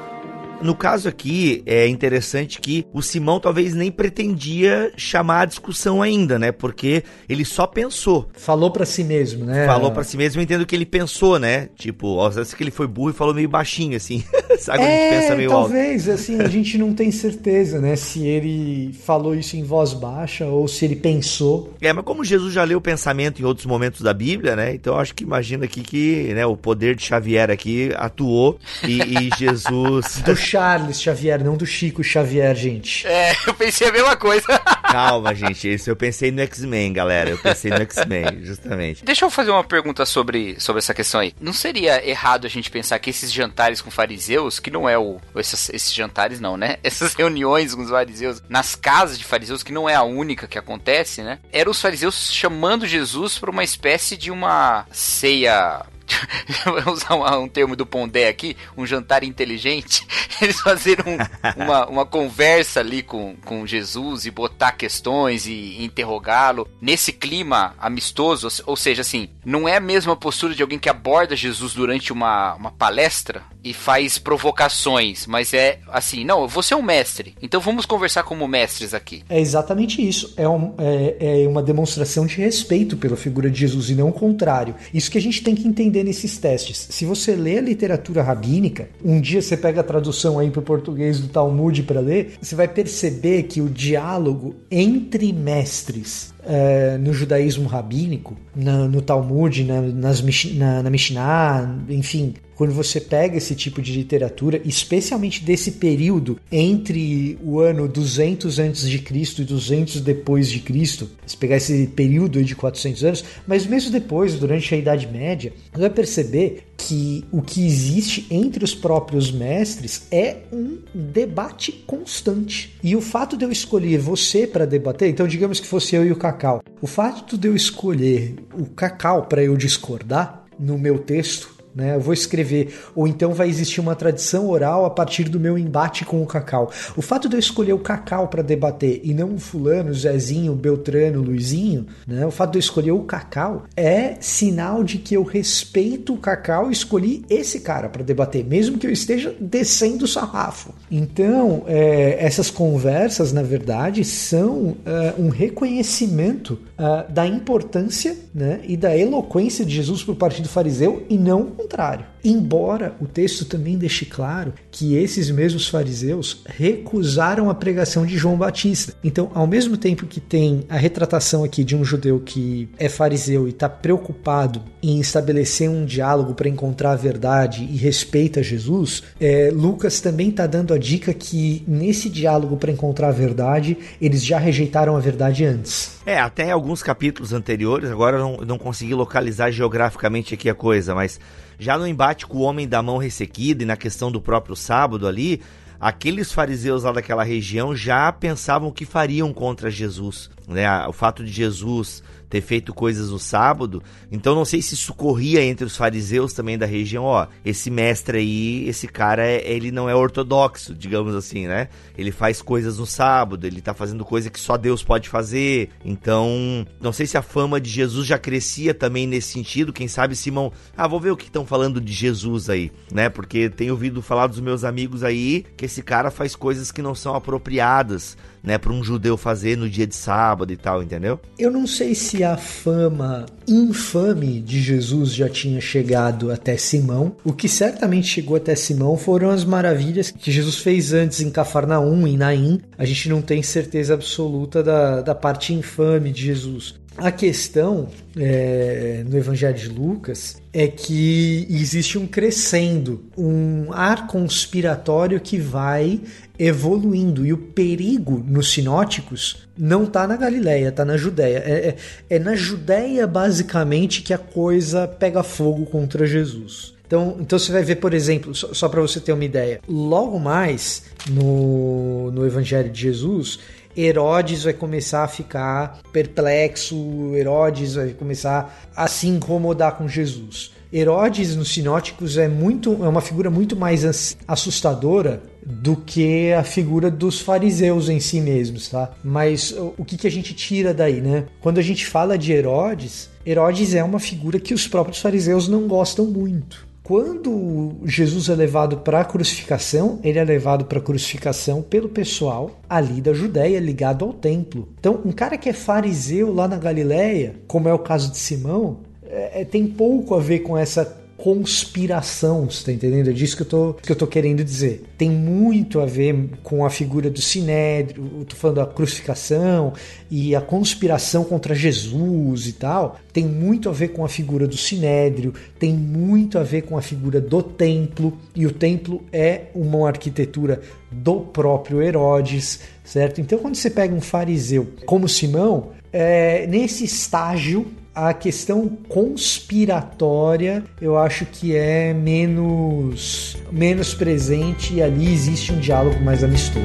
No caso aqui, é interessante que o Simão talvez nem pretendia chamar a discussão ainda, né? Porque ele só pensou. Falou para si mesmo, né? Falou para si mesmo, eu entendo que ele pensou, né? Tipo, às vezes que ele foi burro e falou meio baixinho, assim. Sabe quando a gente É, pensa meio alto? talvez, assim, a gente não tem certeza, né? Se ele falou isso em voz baixa ou se ele pensou. É, mas como Jesus já leu o pensamento em outros momentos da Bíblia, né? Então eu acho que imagina aqui que né, o poder de Xavier aqui atuou e, e Jesus. Charles Xavier, não do Chico Xavier, gente. É, eu pensei a mesma coisa. Calma, gente. Isso eu pensei no X-Men, galera. Eu pensei no X-Men, justamente. Deixa eu fazer uma pergunta sobre, sobre essa questão aí. Não seria errado a gente pensar que esses jantares com fariseus, que não é o. Esses, esses jantares não, né? Essas reuniões com os fariseus nas casas de fariseus, que não é a única que acontece, né? Eram os fariseus chamando Jesus para uma espécie de uma ceia Vou usar um, um termo do Pondé aqui, um jantar inteligente. Eles fazeram um- uma, uma conversa ali com, com Jesus e botar questões e interrogá-lo nesse clima amistoso. Ou seja, assim, não é a mesma postura de alguém que aborda Jesus durante uma, uma palestra e faz provocações, mas é assim, não, você é um mestre, então vamos conversar como mestres aqui. É exatamente isso. É, um- é- é uma demonstração de respeito pela figura de Jesus e não o contrário. Isso que a gente tem que entender nesses testes. Se você lê a literatura rabínica, um dia você pega a tradução aí para o português do Talmud para ler, você vai perceber que o diálogo entre mestres é, no judaísmo rabínico, na- no Talmud, na, nas, na, na Mishnah, enfim, quando você pega esse tipo de literatura, especialmente desse período entre o ano 200 antes de Cristo e 200 depois de Cristo, se pegar esse período de 400 anos, mas mesmo depois, durante a Idade Média, você vai perceber que o que existe entre os próprios mestres é um debate constante. E o fato de eu escolher você para debater, então digamos que fosse eu e o Cacau, o fato de eu escolher o Cacau para eu discordar no meu texto né? Eu vou escrever, ou então vai existir uma tradição oral a partir do meu embate com o Cacau. O fato de eu escolher o Cacau para debater e não o fulano, Zezinho, Beltrano, Luizinho, né? O fato de eu escolher o Cacau é sinal de que eu respeito o Cacau e escolhi esse cara para debater, mesmo que eu esteja descendo o sarrafo. Então, é, essas conversas, na verdade, são é, um reconhecimento é, da importância né, e da eloquência de Jesus por parte do fariseu e não o contrário. Embora o texto também deixe claro que esses mesmos fariseus recusaram a pregação de João Batista. Então, ao mesmo tempo que tem a retratação aqui de um judeu que é fariseu e está preocupado em estabelecer um diálogo para encontrar a verdade e respeita Jesus, é, Lucas também está dando a dica que nesse diálogo para encontrar a verdade, eles já rejeitaram a verdade antes. É, até alguns capítulos anteriores, agora não, não consegui localizar geograficamente aqui a coisa, mas já no embate com o homem da mão ressequida e na questão do próprio sábado ali, aqueles fariseus lá daquela região já pensavam o que fariam contra Jesus. Né? O fato de Jesus ter feito coisas no sábado, então não sei se isso corria entre os fariseus também da região, ó, esse mestre aí, esse cara, ele não é ortodoxo, digamos assim, né? Ele faz coisas no sábado, ele tá fazendo coisa que só Deus pode fazer, então, não sei se a fama de Jesus já crescia também nesse sentido, quem sabe Simão, ah, vou ver o que estão falando de Jesus aí, né? Porque tenho ouvido falar dos meus amigos aí que esse cara faz coisas que não são apropriadas, né, para um judeu fazer no dia de sábado e tal, entendeu? Eu não sei se a fama infame de Jesus já tinha chegado até Simão. O que certamente chegou até Simão foram as maravilhas que Jesus fez antes em Cafarnaum, em Naim. A gente não tem certeza absoluta da, da parte infame de Jesus. A questão é, no Evangelho de Lucas é que existe um crescendo, um ar conspiratório que vai evoluindo e o perigo nos sinóticos não está na Galileia, está na Judéia. É, é, é na Judéia basicamente que a coisa pega fogo contra Jesus. Então, então você vai ver, por exemplo, só, só para você ter uma ideia, logo mais no, no Evangelho de Jesus, Herodes vai começar a ficar perplexo, Herodes vai começar a se incomodar com Jesus. Herodes nos sinóticos é muito é uma figura muito mais assustadora do que a figura dos fariseus em si mesmos, tá? Mas o que, que a gente tira daí, né? Quando a gente fala de Herodes, Herodes é uma figura que os próprios fariseus não gostam muito. Quando Jesus é levado para a crucificação, ele é levado para a crucificação pelo pessoal ali da Judéia, ligado ao templo. Então, um cara que é fariseu lá na Galileia, como é o caso de Simão, é, tem pouco a ver com essa conspiração, você tá entendendo? É disso que eu tô, que eu tô querendo dizer. Tem muito a ver com a figura do Sinédrio, tô falando da crucificação e a conspiração contra Jesus e tal. Tem muito a ver com a figura do Sinédrio, tem muito a ver com a figura do templo, e o templo é uma arquitetura do próprio Herodes, certo? Então, quando você pega um fariseu como Simão, é, nesse estágio a questão conspiratória eu acho que é menos menos presente e ali existe um diálogo mais amistoso.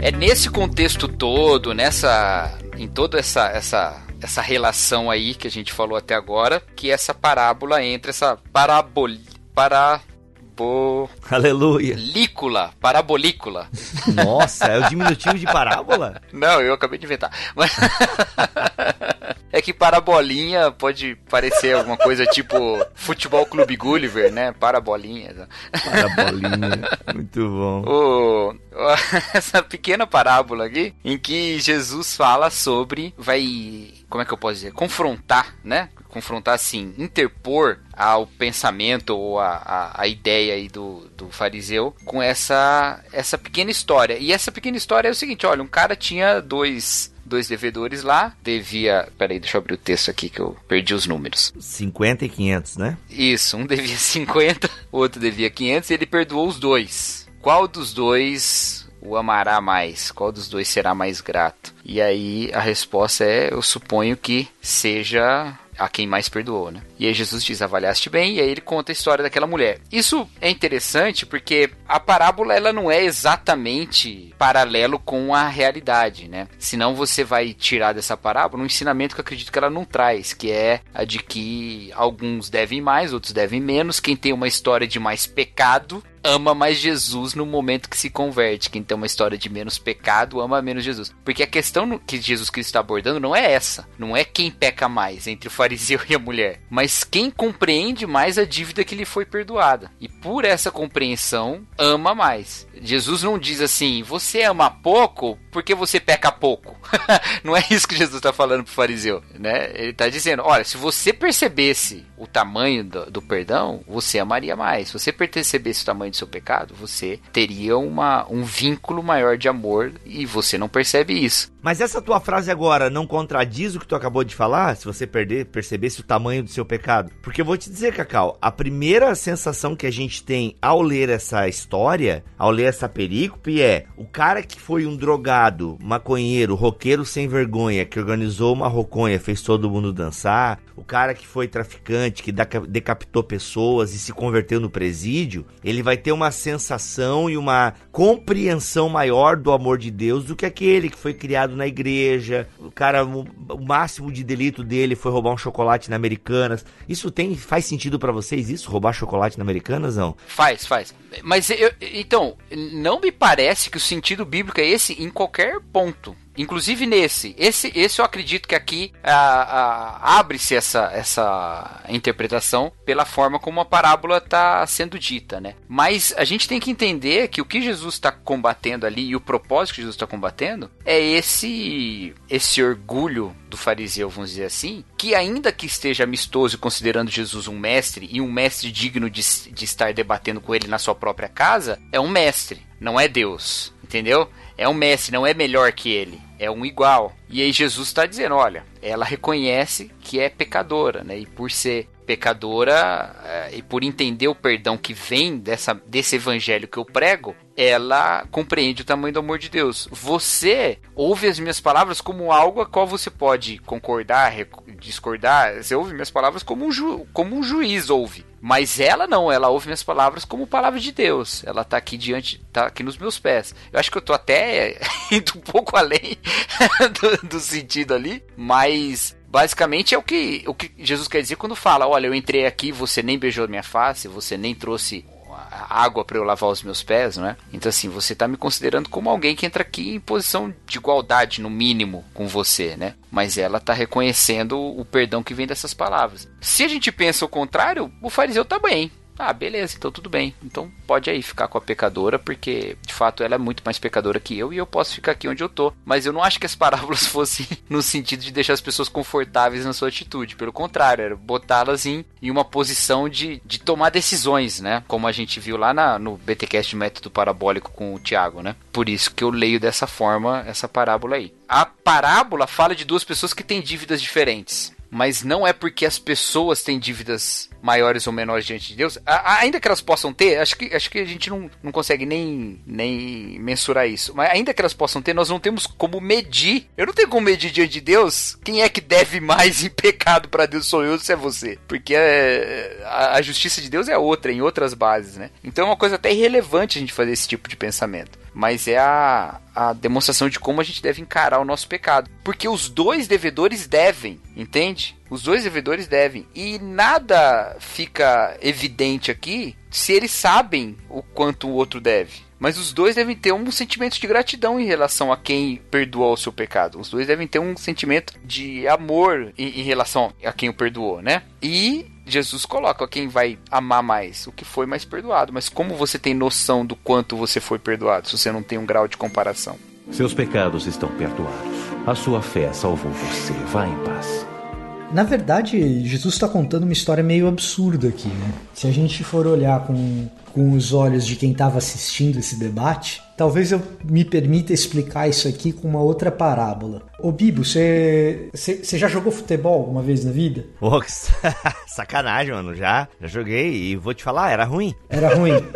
É nesse contexto todo, nessa em toda essa essa essa relação aí que a gente falou até agora, que essa parábola entra, essa parabol... Parabo... Aleluia. Lícula, parabolícula. Nossa, é o diminutivo de parábola? Não, eu acabei de inventar. Mas... é que parabolinha pode parecer alguma coisa tipo Futebol Clube Gulliver, né? Parabolinha. Parabolinha, muito bom. O, essa pequena parábola aqui, em que Jesus fala sobre, vai como é que eu posso dizer, confrontar, né? Confrontar assim, interpor ao pensamento ou a, a, a ideia aí do, do fariseu com essa, essa pequena história. E essa pequena história é o seguinte: olha, um cara tinha dois dois devedores lá, devia. Peraí, deixa eu abrir o texto aqui que eu perdi os números. 50 e 500, né? Isso, um devia 50, o outro devia 500 e ele perdoou os dois. Qual dos dois o amará mais? Qual dos dois será mais grato? E aí a resposta é: eu suponho que seja a quem mais perdoou, né? E aí Jesus diz: avaliaste bem, e aí ele conta a história daquela mulher. Isso é interessante porque a parábola ela não é exatamente paralelo com a realidade, né? Senão você vai tirar dessa parábola um ensinamento que eu acredito que ela não traz, que é a de que alguns devem mais, outros devem menos. Quem tem uma história de mais pecado ama mais Jesus no momento que se converte. Quem tem uma história de menos pecado ama menos Jesus. Porque a questão que Jesus Cristo está abordando não é essa. Não é quem peca mais entre o fariseu e a mulher. Mas quem compreende mais a dívida que lhe foi perdoada. E por essa compreensão, ama mais. Jesus não diz assim, você ama pouco porque você peca pouco. não é isso que Jesus está falando pro fariseu, né? Ele está dizendo, olha, se você percebesse o tamanho do, do, perdão, você amaria mais. Se você percebesse o tamanho do seu pecado, você teria uma, um vínculo maior de amor e você não percebe isso. Mas essa tua frase agora não contradiz o que tu acabou de falar? Se você perder, percebesse o tamanho do seu pecado? Porque eu vou te dizer, Cacau, a primeira sensação que a gente tem ao ler essa história, ao ler essa perícope é o cara que foi um drogado, maconheiro, roqueiro sem vergonha, que organizou uma roconha, fez todo mundo dançar, o cara que foi traficante, que decapitou pessoas e se converteu no presídio, ele vai ter uma sensação e uma compreensão maior do amor de Deus do que aquele que foi criado na igreja. O cara, o máximo de delito dele foi roubar um chocolate na Americanas. Isso tem faz sentido para vocês isso roubar chocolate na Americanas não? Faz, faz. Mas eu, então, não me parece que o sentido bíblico é esse em qualquer ponto. Inclusive nesse. Esse, esse eu acredito que aqui abre-se essa, essa interpretação pela forma como a parábola está sendo dita, né? Mas a gente tem que entender que o que Jesus está combatendo ali e o propósito que Jesus está combatendo é esse, esse orgulho do fariseu, vamos dizer assim, que ainda que esteja amistoso considerando Jesus um mestre e um mestre digno de, de estar debatendo com ele na sua própria casa, é um mestre, não é Deus, entendeu? É um mestre, não é melhor que ele, é um igual. E aí Jesus está dizendo, olha, ela reconhece que é pecadora, né? E por ser pecadora eh, e por entender o perdão que vem dessa, desse evangelho que eu prego, ela compreende o tamanho do amor de Deus. Você ouve as minhas palavras como algo a qual você pode concordar, discordar. Você ouve minhas palavras como um, ju, como um juiz ouve. Mas ela não, ela ouve minhas palavras como palavra de Deus. Ela tá aqui diante, tá aqui nos meus pés. Eu acho que eu tô até indo um pouco além do, do sentido ali, mas basicamente é o que, o que Jesus quer dizer quando fala: Olha, eu entrei aqui, você nem beijou minha face, você nem trouxe água para eu lavar os meus pés, não é? Então assim, você está me considerando como alguém que entra aqui em posição de igualdade no mínimo com você, né? Mas ela está reconhecendo o perdão que vem dessas palavras. Se a gente pensa o contrário, o fariseu tá bem. Ah, beleza, então tudo bem. Então pode aí ficar com a pecadora, porque de fato ela é muito mais pecadora que eu e eu posso ficar aqui onde eu tô. Mas eu não acho que as parábolas fossem no sentido de deixar as pessoas confortáveis na sua atitude. Pelo contrário, era botá-las em, em uma posição de, de tomar decisões, né? Como a gente viu lá na, no BTcast Método Parabólico com o Tiago, né? Por isso que eu leio dessa forma essa parábola aí. A parábola fala de duas pessoas que têm dívidas diferentes mas não é porque as pessoas têm dívidas maiores ou menores diante de Deus, a, ainda que elas possam ter, acho que, acho que a gente não, não consegue nem, nem mensurar isso, mas ainda que elas possam ter, nós não temos como medir. Eu não tenho como medir diante de Deus quem é que deve mais em pecado para Deus, sou eu se é você. Porque é, a, a justiça de Deus é outra, em outras bases, né? Então é uma coisa até irrelevante a gente fazer esse tipo de pensamento mas é a, a demonstração de como a gente deve encarar o nosso pecado. Porque os dois devedores devem, entende? Os dois devedores devem. E nada fica evidente aqui se eles sabem o quanto o outro deve. Mas os dois devem ter um sentimento de gratidão em relação a quem perdoou o seu pecado. Os dois devem ter um sentimento de amor em, em relação a quem o perdoou, né? E Jesus coloca quem vai amar mais, o que foi mais perdoado. Mas como você tem noção do quanto você foi perdoado, se você não tem um grau de comparação? Seus pecados estão perdoados. A sua fé salvou você. Vá em paz. Na verdade, Jesus está contando uma história meio absurda aqui, né? Se a gente for olhar com, com os olhos de quem estava assistindo esse debate, talvez eu me permita explicar isso aqui com uma outra parábola. Ô Bibo, você já jogou futebol alguma vez na vida? Que sacanagem, mano. Já, já joguei e vou te falar, era ruim. Era ruim.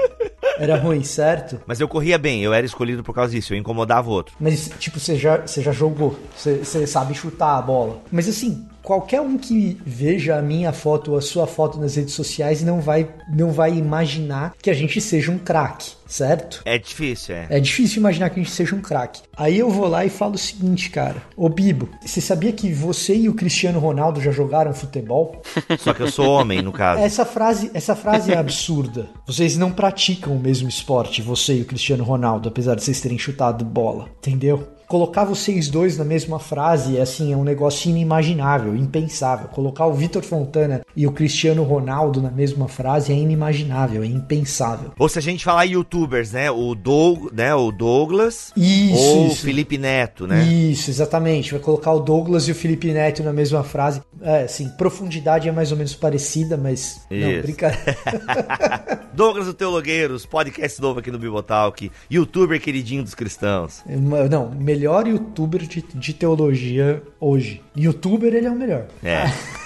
Era ruim, certo? Mas eu corria bem, eu era escolhido por causa disso, eu incomodava o outro. Mas, tipo, você já, você já jogou, você, você sabe chutar a bola. Mas, assim, qualquer um que veja a minha foto ou a sua foto nas redes sociais não vai, não vai imaginar que a gente seja um craque, certo? É difícil, é. É difícil imaginar que a gente seja um craque. Aí eu vou lá e falo o seguinte, cara. Ô Bibo, você sabia que você e o Cristiano Ronaldo já jogaram futebol? Só que eu sou homem, no caso. Essa frase, essa frase é absurda. Vocês não praticam o mesmo esporte, você e o Cristiano Ronaldo, apesar de vocês terem chutado bola, entendeu? Colocar vocês dois na mesma frase é assim, é um negócio inimaginável, impensável. Colocar o Vitor Fontana e o Cristiano Ronaldo na mesma frase é inimaginável, é impensável. Ou se a gente falar youtubers, né? O, Doug, né? o Douglas Isso, ou o isso. Felipe Neto, né? Isso, exatamente. Vai colocar o Douglas e o Felipe Neto na mesma frase. É, assim, profundidade é mais ou menos parecida, mas. Não, Isso. brincadeira. Douglas o Teologueiros, podcast novo aqui no Bibotalk, youtuber queridinho dos cristãos. Não, melhor youtuber de, de teologia hoje. Youtuber, ele é o melhor. É.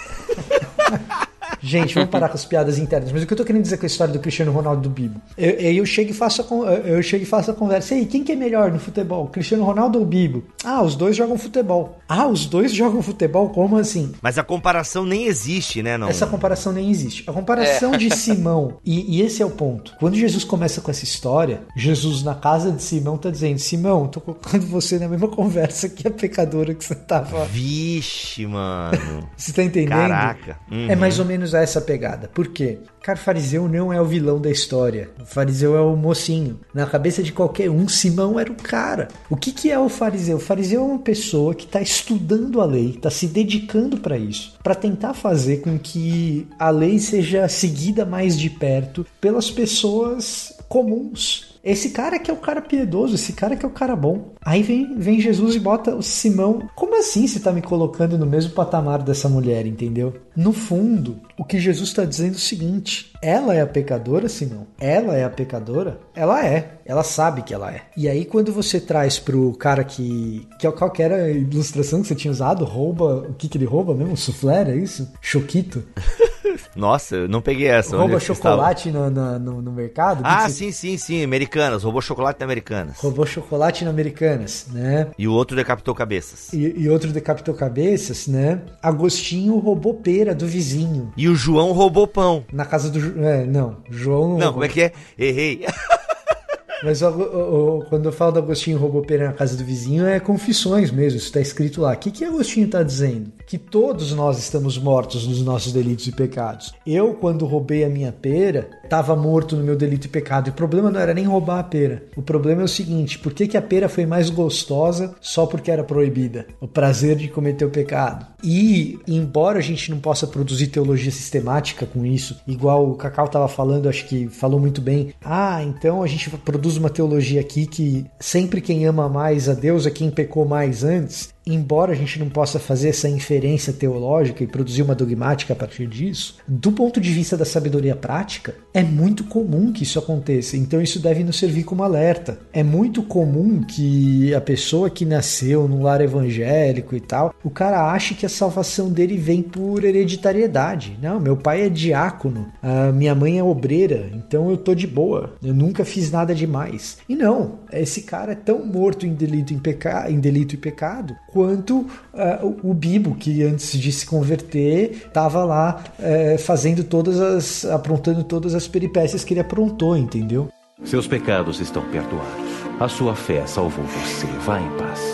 Gente, vamos parar com as piadas internas. Mas o que eu tô querendo dizer com a história do Cristiano Ronaldo do Bibo? Eu, eu chego e faço a, eu chego e faço a conversa. E aí, quem que é melhor no futebol? Cristiano Ronaldo ou Bibo? Ah, os dois jogam futebol. Ah, os dois jogam futebol? Como assim? Mas a comparação nem existe, né? Não. Essa comparação nem existe. A comparação de Simão, e, e esse é o ponto. Quando Jesus começa com essa história, Jesus na casa de Simão tá dizendo: Simão, tô colocando você na mesma conversa que a pecadora que você tava. Vixe, mano. Você tá entendendo? Caraca. Uhum. É mais ou menos essa pegada. Por quê? Cara, fariseu não é o vilão da história. O fariseu é o mocinho. Na cabeça de qualquer um, Simão era o cara. O que, que é o fariseu? O fariseu é uma pessoa que está estudando a lei, está se dedicando para isso, para tentar fazer com que a lei seja seguida mais de perto pelas pessoas comuns. Esse cara que é o cara piedoso, esse cara que é o cara bom. Aí vem, vem Jesus e bota o Simão. Como assim você tá me colocando no mesmo patamar dessa mulher, entendeu? No fundo, o que Jesus está dizendo é o seguinte: ela é a pecadora, Simão? Ela é a pecadora? Ela é. Ela sabe que ela é. E aí, quando você traz pro cara que. que qual que era a ilustração que você tinha usado? Rouba. O que, que ele rouba mesmo? Suflé, é isso? Choquito? Nossa, eu não peguei essa. Rouba é chocolate no, no, no- mercado? Ah, sim, sim, sim. Americanas. Roubou chocolate na Americanas. Roubou chocolate na Americanas, né? E o outro decapitou cabeças. E, e outro decapitou cabeças, né? Agostinho roubou pera do vizinho. E o João roubou pão. Na casa do. É, não, João não. Como é que é? Errei. Mas o- o- o- quando eu falo do Agostinho roubou pera na casa do vizinho, é confissões mesmo, isso está escrito lá. O que, que Agostinho está dizendo? Que todos nós estamos mortos nos nossos delitos e pecados. Eu, quando roubei a minha pera, estava morto no meu delito e pecado. E o problema não era nem roubar a pera. O problema é o seguinte: por que, que a pera foi mais gostosa só porque era proibida? O prazer de cometer o pecado. E, embora a gente não possa produzir teologia sistemática com isso, igual o Cacau estava falando, acho que falou muito bem. Ah, então a gente produz uma teologia aqui que sempre quem ama mais a Deus é quem pecou mais antes. Embora a gente não possa fazer essa inferência teológica e produzir uma dogmática a partir disso, do ponto de vista da sabedoria prática, é muito comum que isso aconteça. Então isso deve nos servir como alerta. É muito comum que a pessoa que nasceu num lar evangélico e tal, o cara ache que a salvação dele vem por hereditariedade. Não, meu pai é diácono, a minha mãe é obreira, então eu tô de boa. Eu nunca fiz nada demais. E não, esse cara é tão morto em delito, em peca... em delito e pecado quanto ah, o Bibo, que antes de se converter estava lá eh, fazendo todas as. aprontando todas as peripécias que ele aprontou, entendeu? Seus pecados estão perdoados. A sua fé salvou você. Vá em paz.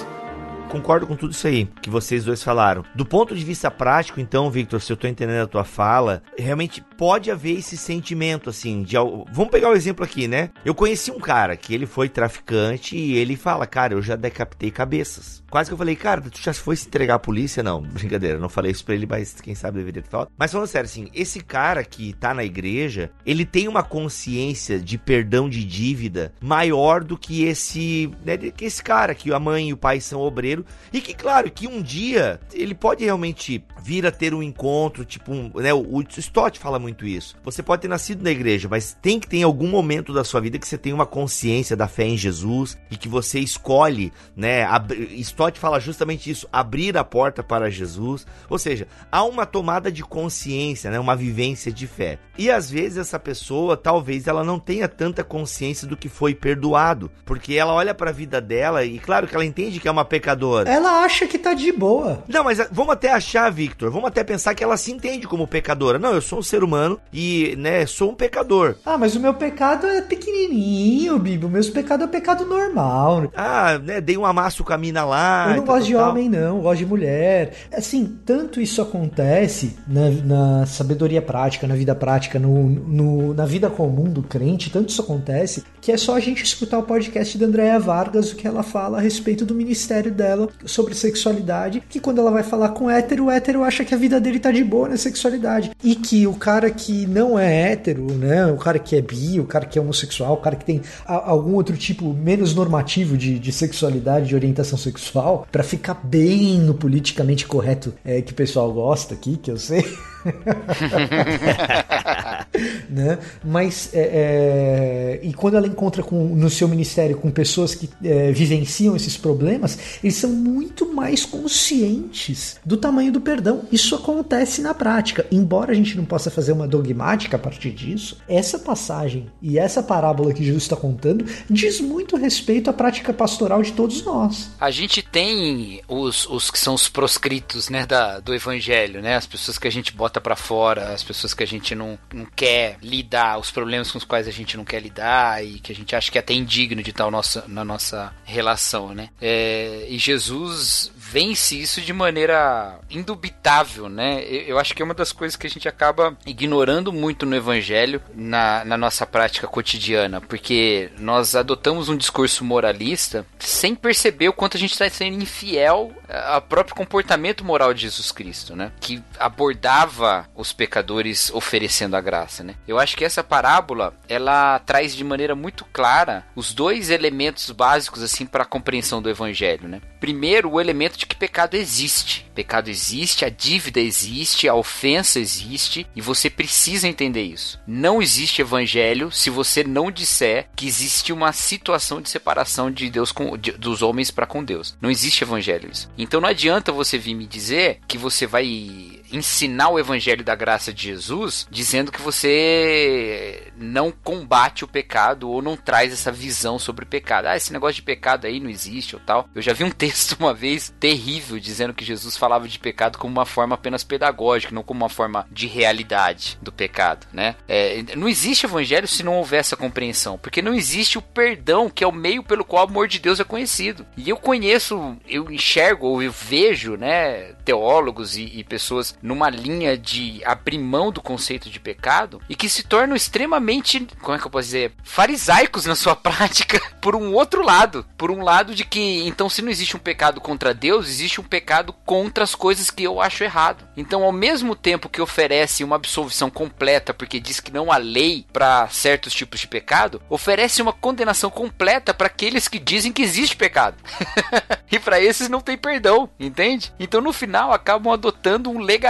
Concordo com tudo isso aí que vocês dois falaram. Do ponto de vista prático, então, Victor, se eu tô entendendo a tua fala, realmente pode haver esse sentimento, assim, de. Vamos pegar o exemplo aqui, né? Eu conheci um cara que ele foi traficante e ele fala, cara, eu já decapitei cabeças. Quase que eu falei, cara, tu já foi se entregar à polícia? Não, brincadeira, não falei isso pra ele, mas quem sabe deveria ter falado. Mas falando sério, assim, esse cara que tá na igreja, ele tem uma consciência de perdão de dívida maior do que esse, né, que esse cara que a mãe e o pai são obreiros e que, claro, que um dia ele pode realmente vir a ter um encontro, tipo, um, né, o, Stott fala muito isso. Você pode ter nascido na igreja, mas tem que ter em algum momento da sua vida que você tem uma consciência da fé em Jesus e que você escolhe, né, Stott fala justamente isso, abrir a porta para Jesus. Ou seja, há uma tomada de consciência, né, uma vivência de fé. E às vezes essa pessoa, talvez ela não tenha tanta consciência do que foi perdoado, porque ela olha para a vida dela e claro que ela entende que é uma pecadora. Ela acha que tá de boa. Não, mas ah, vamos até achar, Victor, vamos até pensar que ela se entende como pecadora. Não, eu sou um ser humano e, né, sou um pecador. Ah, mas o meu pecado é pequenininho, Bibo. O meu pecado é pecado normal. Ah, né, dei um amasso com a mina lá. Eu não tal, gosto de tal. homem, não, eu gosto de mulher. Assim, tanto isso acontece na, na sabedoria prática, na vida prática, no, no- na vida comum do crente, tanto isso acontece, que é só a gente escutar o podcast da Andrea Vargas, o que ela fala a respeito do ministério dela sobre sexualidade, que quando ela vai falar com hétero, o hétero acha que a vida dele tá de boa na sexualidade. E que o cara que não é hétero, né, o cara que é bi, o cara que é homossexual, o cara que tem a- algum outro tipo menos normativo de, de sexualidade, de orientação sexual, pra ficar bem no politicamente correto é, que o pessoal gosta aqui, que eu sei. né? Mas é, é, e quando ela encontra com, no seu ministério com pessoas que é, vivenciam esses problemas, eles são muito mais conscientes do tamanho do perdão. Isso acontece na prática. Embora a gente não possa fazer uma dogmática a partir disso, essa passagem e essa parábola que Jesus está contando diz muito respeito à prática pastoral de todos nós. A gente tem os, os que são os proscritos, né, da, do evangelho, né? As pessoas que a gente bota pra fora, as pessoas que a gente não, não quer lidar, os problemas com os quais a gente não quer lidar e que a gente acha que é até indigno de estar nossa, na nossa relação, né? É, e Jesus vence isso de maneira indubitável, né? Eu, eu acho que é uma das coisas que a gente acaba ignorando muito no evangelho, na, na nossa prática cotidiana, porque nós adotamos um discurso moralista sem perceber o quanto a gente está sendo infiel ao próprio comportamento moral de Jesus Cristo, né? Que abordava os pecadores oferecendo a graça, né? Eu acho que essa parábola, ela traz de maneira muito clara os dois elementos básicos assim para a compreensão do evangelho, né? Primeiro, o elemento de que pecado existe. Pecado existe, a dívida existe, a ofensa existe e você precisa entender isso. Não existe evangelho se você não disser que existe uma situação de separação de Deus com de- dos homens para com Deus. Não existe evangelho isso. Então não adianta você vir me dizer que você vai ensinar o evangelho da graça de Jesus dizendo que você não combate o pecado ou não traz essa visão sobre o pecado. Ah, esse negócio de pecado aí não existe ou tal. Eu já vi um texto uma vez terrível dizendo que Jesus falava de pecado como uma forma apenas pedagógica, não como uma forma de realidade do pecado, né? É, não existe evangelho se não houver essa compreensão, porque não existe o perdão, que é o meio pelo qual o amor de Deus é conhecido. E eu conheço, eu enxergo ou eu vejo, né, teólogos e, e pessoas numa linha de abrir mão do conceito de pecado e que se tornam extremamente, como é que eu posso dizer, farisaicos na sua prática por um outro lado, por um lado de que então se não existe um pecado contra Deus, existe um pecado contra as coisas que eu acho errado. Então, ao mesmo tempo que oferece uma absolvição completa porque diz que não há lei para certos tipos de pecado, oferece uma condenação completa para aqueles que dizem que existe pecado. e para esses não tem perdão, entende? Então no final acabam adotando um legalismo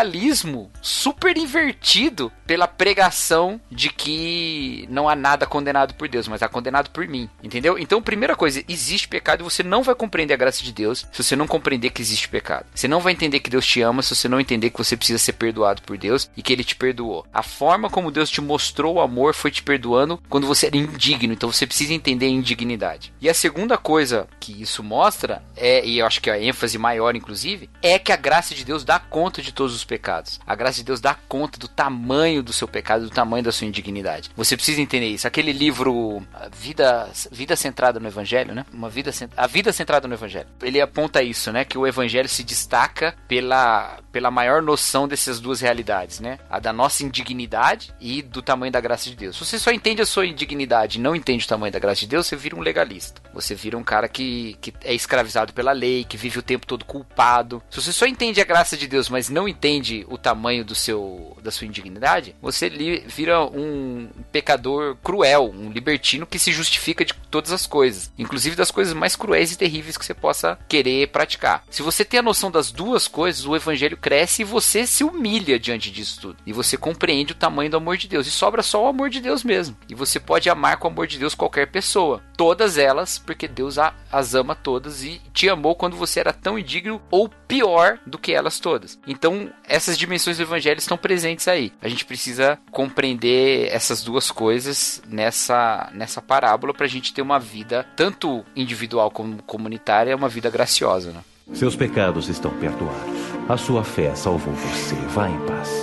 super invertido pela pregação de que não há nada condenado por Deus, mas há condenado por mim, entendeu? Então, primeira coisa, existe pecado e você não vai compreender a graça de Deus se você não compreender que existe pecado. Você não vai entender que Deus te ama se você não entender que você precisa ser perdoado por Deus e que ele te perdoou. A forma como Deus te mostrou o amor foi te perdoando quando você era indigno, então você precisa entender a indignidade. E a segunda coisa que isso mostra é, e eu acho que a ênfase maior inclusive, é que a graça de Deus dá conta de todos os pecados. A graça de Deus dá conta do tamanho do seu pecado, do tamanho da sua indignidade. Você precisa entender isso. Aquele livro Vida Vida centrada no evangelho, né? Uma vida a vida centrada no evangelho. Ele aponta isso, né, que o evangelho se destaca pela pela maior noção dessas duas realidades, né? A da nossa indignidade e do tamanho da graça de Deus. Se você só entende a sua indignidade e não entende o tamanho da graça de Deus, você vira um legalista. Você vira um cara que, que é escravizado pela lei, que vive o tempo todo culpado. Se você só entende a graça de Deus, mas não entende o tamanho do seu da sua indignidade, você vira um pecador cruel, um libertino que se justifica de todas as coisas, inclusive das coisas mais cruéis e terríveis que você possa querer praticar. Se você tem a noção das duas coisas, o evangelho cresce e você se humilha diante disso tudo. E você compreende o tamanho do amor de Deus. E sobra só o amor de Deus mesmo. E você pode amar com o amor de Deus qualquer pessoa. Todas elas, porque Deus as ama todas e te amou quando você era tão indigno ou pior do que elas todas. Então, essas dimensões do evangelho estão presentes aí. A gente precisa compreender essas duas coisas nessa, nessa parábola para a gente ter uma vida, tanto individual como comunitária, uma vida graciosa. Né? Seus pecados estão perdoados. A sua fé salvou você. Vá em paz.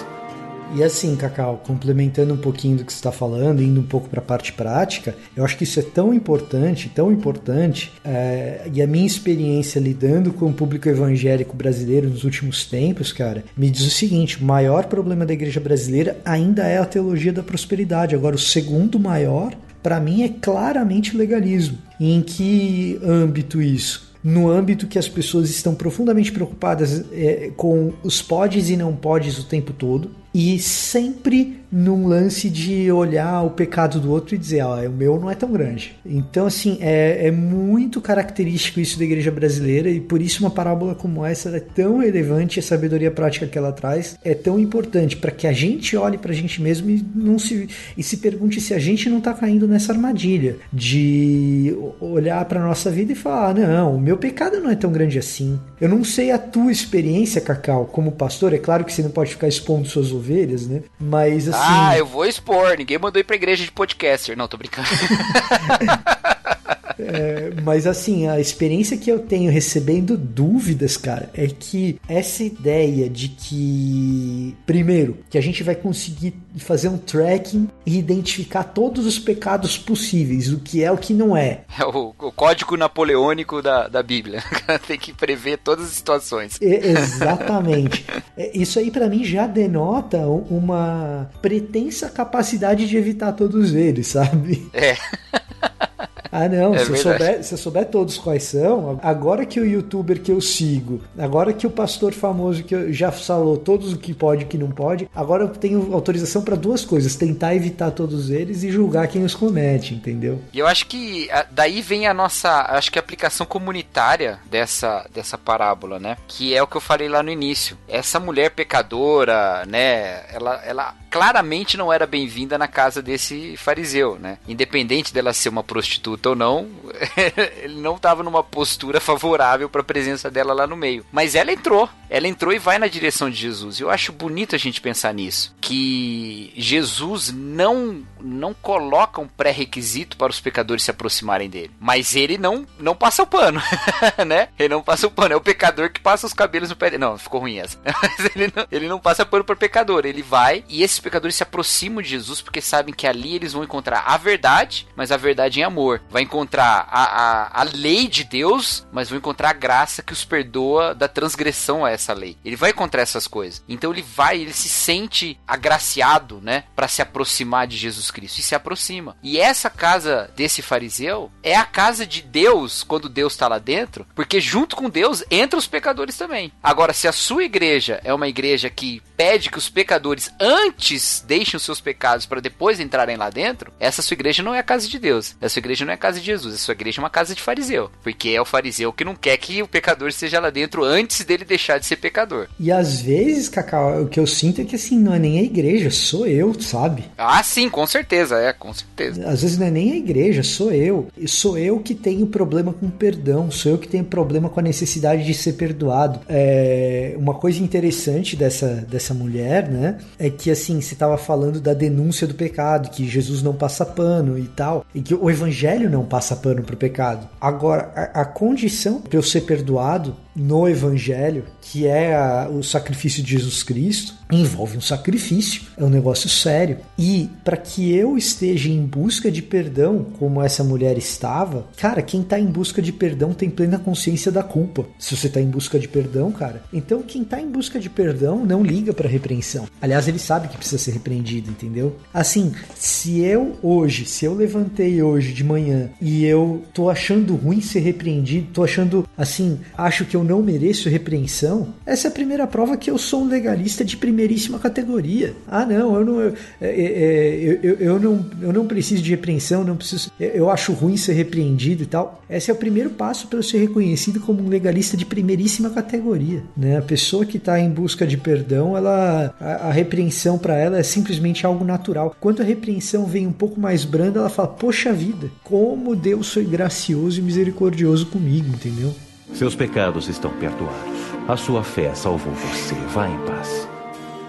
E assim, Cacau, complementando um pouquinho do que você está falando, indo um pouco para a parte prática, eu acho que isso é tão importante, tão importante, é, e a minha experiência lidando com o público evangélico brasileiro nos últimos tempos, cara, me diz o seguinte: o maior problema da igreja brasileira ainda é a teologia da prosperidade. Agora, o segundo maior, para mim, é claramente legalismo. E em que âmbito isso? no âmbito que as pessoas estão profundamente preocupadas é, com os podes e não podes o tempo todo e sempre num lance de olhar o pecado do outro e dizer, ó, o meu não é tão grande. Então, assim, é, é muito característico isso da igreja brasileira e por isso uma parábola como essa é tão relevante, a sabedoria prática que ela traz é tão importante para que a gente olhe para a gente mesmo e não se e se pergunte se a gente não está caindo nessa armadilha de olhar para nossa vida e falar, não, o meu pecado não é tão grande assim. Eu não sei a tua experiência, Cacau, como pastor, é claro que você não pode ficar expondo suas ovelhas, né? Mas assim, Ah, eu vou expor. Ninguém mandou ir pra igreja de podcaster. Não, tô brincando. É, mas assim, a experiência que eu tenho recebendo dúvidas, cara, é que essa ideia de que, primeiro, que a gente vai conseguir fazer um tracking e identificar todos os pecados possíveis, o que é o que não é. É o, o código napoleônico da, da Bíblia. Tem que prever todas as situações. E- exatamente. É, Isso aí pra mim já denota uma pretensa capacidade de evitar todos eles, sabe? É. Ah, não, É se, eu souber, se eu souber todos quais são, agora que o youtuber que eu sigo, agora que o pastor famoso que eu já falou todos o que pode e o que não pode, agora eu tenho autorização pra duas coisas: tentar evitar todos eles e julgar quem os comete, entendeu? E eu acho que daí vem a nossa, acho que a aplicação comunitária dessa, dessa parábola, né? Que é o que eu falei lá no início. Essa mulher pecadora, né? Ela, ela claramente não era bem-vinda na casa desse fariseu, né? Independente dela ser uma prostituta ou não, ele não estava numa postura favorável para a presença dela lá no meio. Mas ela entrou, ela entrou e vai na direção de Jesus. Eu acho bonito a gente pensar nisso, que Jesus não não coloca um pré-requisito para os pecadores se aproximarem dele, mas ele não não passa o pano, né? Ele não passa o pano, é o pecador que passa os cabelos no pé dele. Não, ficou ruim essa. Mas ele não, ele não passa pano para pecador, ele vai e esses pecadores se aproximam de Jesus porque sabem que ali eles vão encontrar a verdade, mas a verdade em amor. Vai encontrar a, a, a lei de Deus, mas vão encontrar a graça que os perdoa da transgressão a essa lei. Ele vai encontrar essas coisas. Então ele vai, ele se sente agraciado, né, para se aproximar de Jesus Cristo e se aproxima. E essa casa desse fariseu é a casa de Deus quando Deus está lá dentro, porque junto com Deus entra os pecadores também. Agora, se a sua igreja é uma igreja que pede que os pecadores antes deixem os seus pecados para depois entrarem lá dentro, essa sua igreja não é a casa de Deus. Essa igreja não é a casa de Jesus. Essa sua igreja é uma casa de fariseu, porque é o fariseu que não quer que o pecador esteja lá dentro antes dele deixar de ser pecador. E às vezes, Cacau, o que eu sinto é que assim, não é nem a igreja, sou eu, sabe? Ah, sim, com certeza, é, com certeza. Às vezes não é nem a igreja, sou eu. E Sou eu que tenho problema com perdão, sou eu que tenho problema com a necessidade de ser perdoado. É, uma coisa interessante dessa, dessa mulher, né, é que assim, você estava falando da denúncia do pecado, que Jesus não passa pano e tal, e que o evangelho não passa pano pro pecado. Agora, a, a condição para eu ser perdoado no evangelho, que é a- o sacrifício de Jesus Cristo, envolve um sacrifício, é um negócio sério. E para que eu esteja em busca de perdão, como essa mulher estava, cara, quem tá em busca de perdão tem plena consciência da culpa. Se você tá em busca de perdão, cara, então quem tá em busca de perdão não liga para repreensão. Aliás, ele sabe que precisa ser repreendido, entendeu? Assim, se eu hoje, se eu levantei hoje de manhã e eu tô achando ruim ser repreendido, tô achando assim, acho que eu não mereço repreensão, essa é a primeira prova que eu sou um legalista de primeiríssima categoria. Ah, não, eu não, eu, é, é, eu, eu, eu não, eu não preciso de repreensão, não preciso, eu acho ruim ser repreendido e tal. Esse é o primeiro passo para eu ser reconhecido como um legalista de primeiríssima categoria, né? A pessoa que está em busca de perdão, ela a, a repreensão para ela é simplesmente algo natural. Quando a repreensão vem um pouco mais branda, ela fala: "Poxa vida, como Deus foi gracioso e misericordioso comigo", entendeu? Seus pecados estão perdoados. A sua fé salvou você. Vá em paz.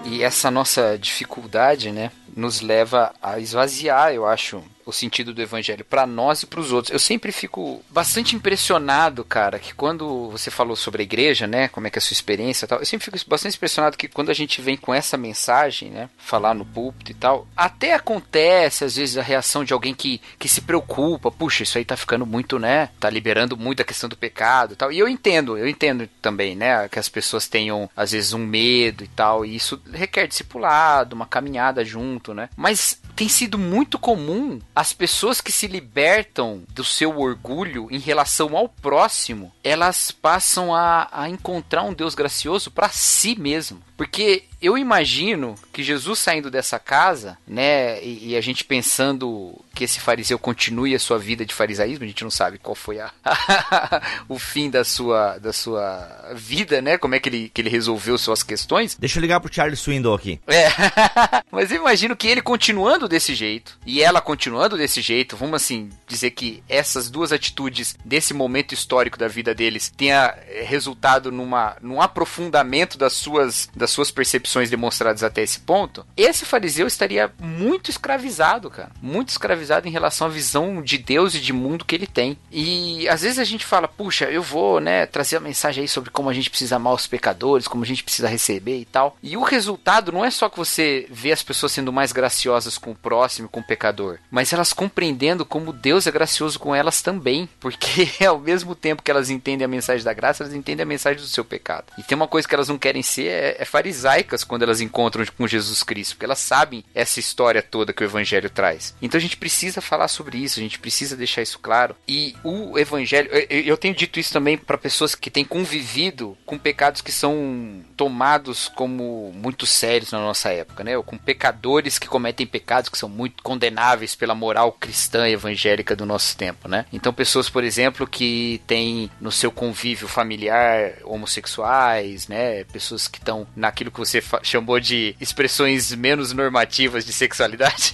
E essa nossa dificuldade, né, nos leva a esvaziar, eu acho, o sentido do evangelho para nós e para os outros. Eu sempre fico bastante impressionado, cara, que quando você falou sobre a igreja, né, como é que é a sua experiência e tal, eu sempre fico bastante impressionado que quando a gente vem com essa mensagem, né, falar no púlpito e tal, até acontece às vezes a reação de alguém que, que se preocupa, puxa, isso aí tá ficando muito, né, tá liberando muito a questão do pecado e tal. E eu entendo, eu entendo também, né, que as pessoas tenham às vezes um medo e tal, e isso requer discipulado, uma caminhada junto, né? Mas tem sido muito comum as pessoas que se libertam do seu orgulho em relação ao próximo, elas passam a, a encontrar um Deus gracioso para si mesmo. Porque eu imagino que Jesus saindo dessa casa, né, e, e, a gente pensando que esse fariseu continue a sua vida de farisaísmo, a gente não sabe qual foi a, o fim da sua, da sua vida, né, como é que ele, que ele resolveu suas questões. Deixa eu ligar pro Charles Swindoll aqui. É, mas eu imagino que ele continuando desse jeito e ela continuando desse jeito, vamos assim dizer que essas duas atitudes desse momento histórico da vida deles tenha eh, resultado numa, num aprofundamento das suas, das suas percepções demonstradas até esse ponto, esse fariseu estaria muito escravizado, cara. Muito escravizado em relação à visão de Deus e de mundo que ele tem. E às vezes a gente fala, puxa, eu vou, né, trazer a mensagem aí sobre como a gente precisa amar os pecadores, como a gente precisa receber e tal. E o resultado não é só que você vê as pessoas sendo mais graciosas com o próximo, com o pecador, mas elas compreendendo como Deus é gracioso com elas também, porque ao mesmo tempo que elas entendem a mensagem da graça, elas entendem a mensagem do seu pecado. E tem uma coisa que elas não querem ser é, é farisaicas quando elas encontram com Jesus Cristo, porque elas sabem essa história toda que o evangelho traz. Então a gente precisa falar sobre isso, a gente precisa deixar isso claro. E o evangelho, eu, tenho dito isso também para pessoas que têm convivido com pecados que são tomados como muito sérios na nossa época, né? Ou com pecadores que cometem pecados que são muito condenáveis pela moral cristã e evangélica do nosso tempo, né? Então pessoas, por exemplo, que têm no seu convívio familiar homossexuais, né? Pessoas que estão naquilo que você chamou de expressões menos normativas de sexualidade.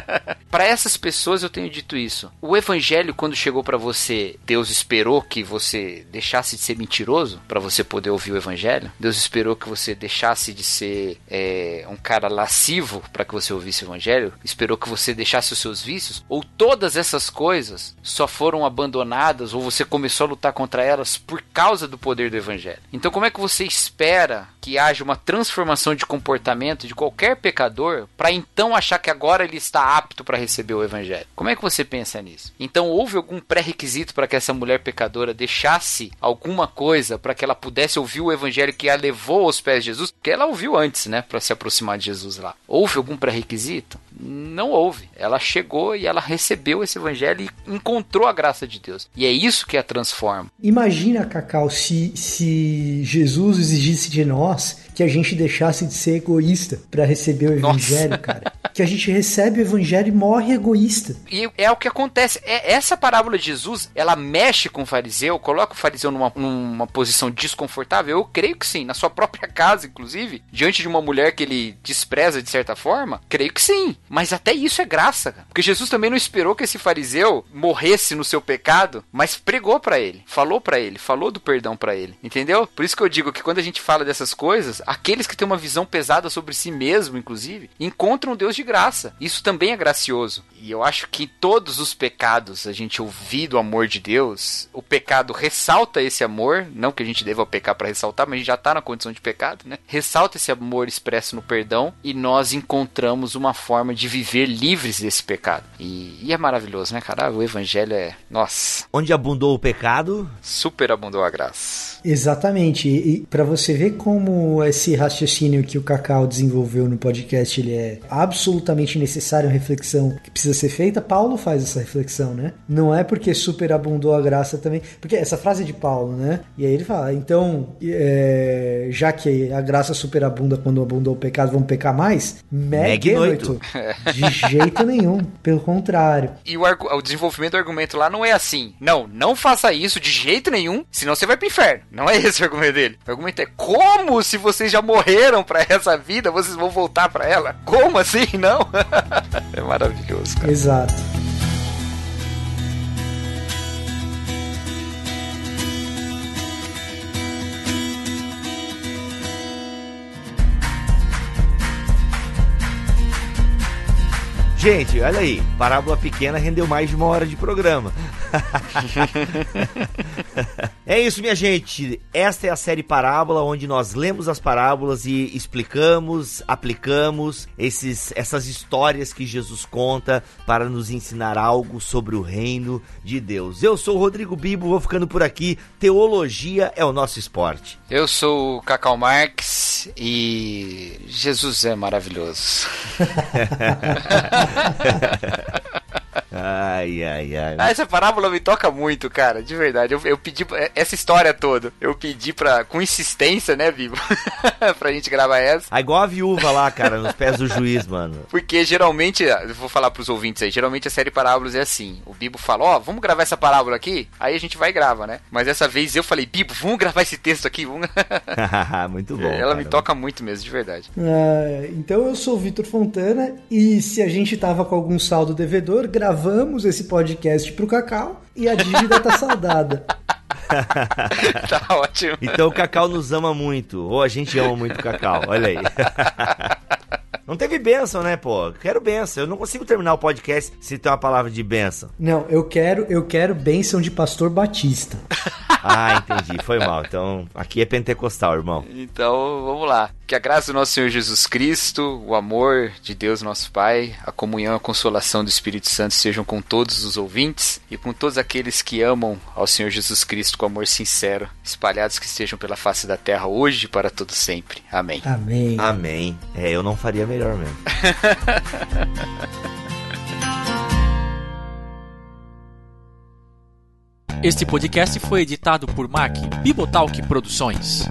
para essas pessoas eu tenho dito isso. O evangelho quando chegou para você, Deus esperou que você deixasse de ser mentiroso para você poder ouvir o evangelho. Deus esperou que você deixasse de ser é, um cara lascivo para que você ouvisse o evangelho. Esperou que você deixasse os seus vícios. Ou todas essas coisas só foram abandonadas ou você começou a lutar contra elas por causa do poder do evangelho. Então como é que você espera que haja uma transformação de comportamento de qualquer pecador para então achar que agora ele está apto para receber o evangelho. Como é que você pensa nisso? Então houve algum pré-requisito para que essa mulher pecadora deixasse alguma coisa para que ela pudesse ouvir o evangelho que a levou aos pés de Jesus? Porque ela ouviu antes, né, para se aproximar de Jesus lá. Houve algum pré-requisito? Não houve. Ela chegou e ela recebeu esse evangelho e encontrou a graça de Deus. E é isso que a transforma. Imagina, Cacau, se, se Jesus exigisse de nós que a gente deixasse de ser egoísta para receber o evangelho, Nossa. cara. Que a gente recebe o evangelho e morre egoísta. E é o que acontece. É, essa parábola de Jesus, ela mexe com o fariseu, coloca o fariseu numa, numa posição desconfortável? Eu creio que sim. Na sua própria casa, inclusive, diante de uma mulher que ele despreza de certa forma? Creio que sim. Mas até isso é graça, cara. Porque Jesus também não esperou que esse fariseu morresse no seu pecado, mas pregou para ele, falou para ele, falou do perdão para ele. Entendeu? Por isso que eu digo que quando a gente fala dessas coisas, aqueles que têm uma visão pesada sobre si mesmo, inclusive, encontram Deus de graça. Isso também é gracioso. E eu acho que todos os pecados, a gente ouvir do amor de Deus, o pecado ressalta esse amor, não que a gente deva pecar para ressaltar, mas a gente já tá na condição de pecado, né? Ressalta esse amor expresso no perdão e nós encontramos uma forma de viver livres desse pecado. E, e é maravilhoso, né, cara? O evangelho é, nossa, Onde abundou o pecado, superabundou a graça. Exatamente. E, e para você ver como esse raciocínio que o Cacau desenvolveu no podcast ele é absolutamente necessário, uma reflexão que precisa ser feita, Paulo faz essa reflexão, né? Não é porque superabundou a graça também. Porque essa frase é de Paulo, né? E aí ele fala, então, é, já que a graça superabunda quando abundou o pecado, vamos pecar mais? Meg Megnoito. De jeito nenhum. Pelo contrário. E o, o desenvolvimento do argumento lá não é assim. Não, não faça isso de jeito nenhum, senão você vai pro inferno. Não é esse o argumento dele. O argumento é como se vocês já morreram pra essa vida, vocês vão voltar pra ela? Como assim? Não? é maravilhoso, cara. Exato. Gente, olha aí, parábola pequena rendeu mais de uma hora de programa. é isso, minha gente. Esta é a série Parábola, onde nós lemos as parábolas e explicamos, aplicamos esses, essas histórias que Jesus conta para nos ensinar algo sobre o reino de Deus. Eu sou o Rodrigo Bibo, vou ficando por aqui. Teologia é o nosso esporte. Eu sou o Cacau Marx e Jesus é maravilhoso. Ai, ai, ai. Ah, essa parábola me toca muito, cara, de verdade. Eu, eu pedi pra- essa história toda. Eu pedi pra, com insistência, né, Vivo? pra gente gravar essa. Ah, igual a viúva lá, cara, nos pés do juiz, mano. Porque geralmente, eu vou falar pros ouvintes aí, geralmente a série Parábolas é assim. O Bibo fala, ó, vamos gravar essa parábola aqui? Aí a gente vai e grava, né? Mas dessa vez eu falei, Bibo, vamos gravar esse texto aqui? Vamos... Muito bom. Ela me cara. toca muito mesmo, de verdade. Ah, então eu sou o Vitor Fontana e se a gente tava com algum saldo devedor, gravamos esse podcast pro Cacau e a dívida tá saldada. tá ótimo. Então o Cacau nos ama muito. Ou a gente ama muito o Cacau. Olha aí. Não teve bênção, né, pô? Quero bênção. Eu não consigo terminar o podcast sem ter uma palavra de bênção. Não, eu quero, eu quero bênção de pastor Batista. Ah, entendi. Foi mal. Então, aqui é pentecostal, irmão. Então, vamos lá. Que a graça do nosso Senhor Jesus Cristo, o amor de Deus, nosso Pai, a comunhão e a consolação do Espírito Santo sejam com todos os ouvintes e com todos aqueles que amam ao Senhor Jesus Cristo com amor sincero, espalhados que estejam pela face da terra hoje e para todo sempre. Amém. Amém. Amém. É, eu não faria melhor mesmo. Este podcast foi editado por Mac Bibotalk Produções.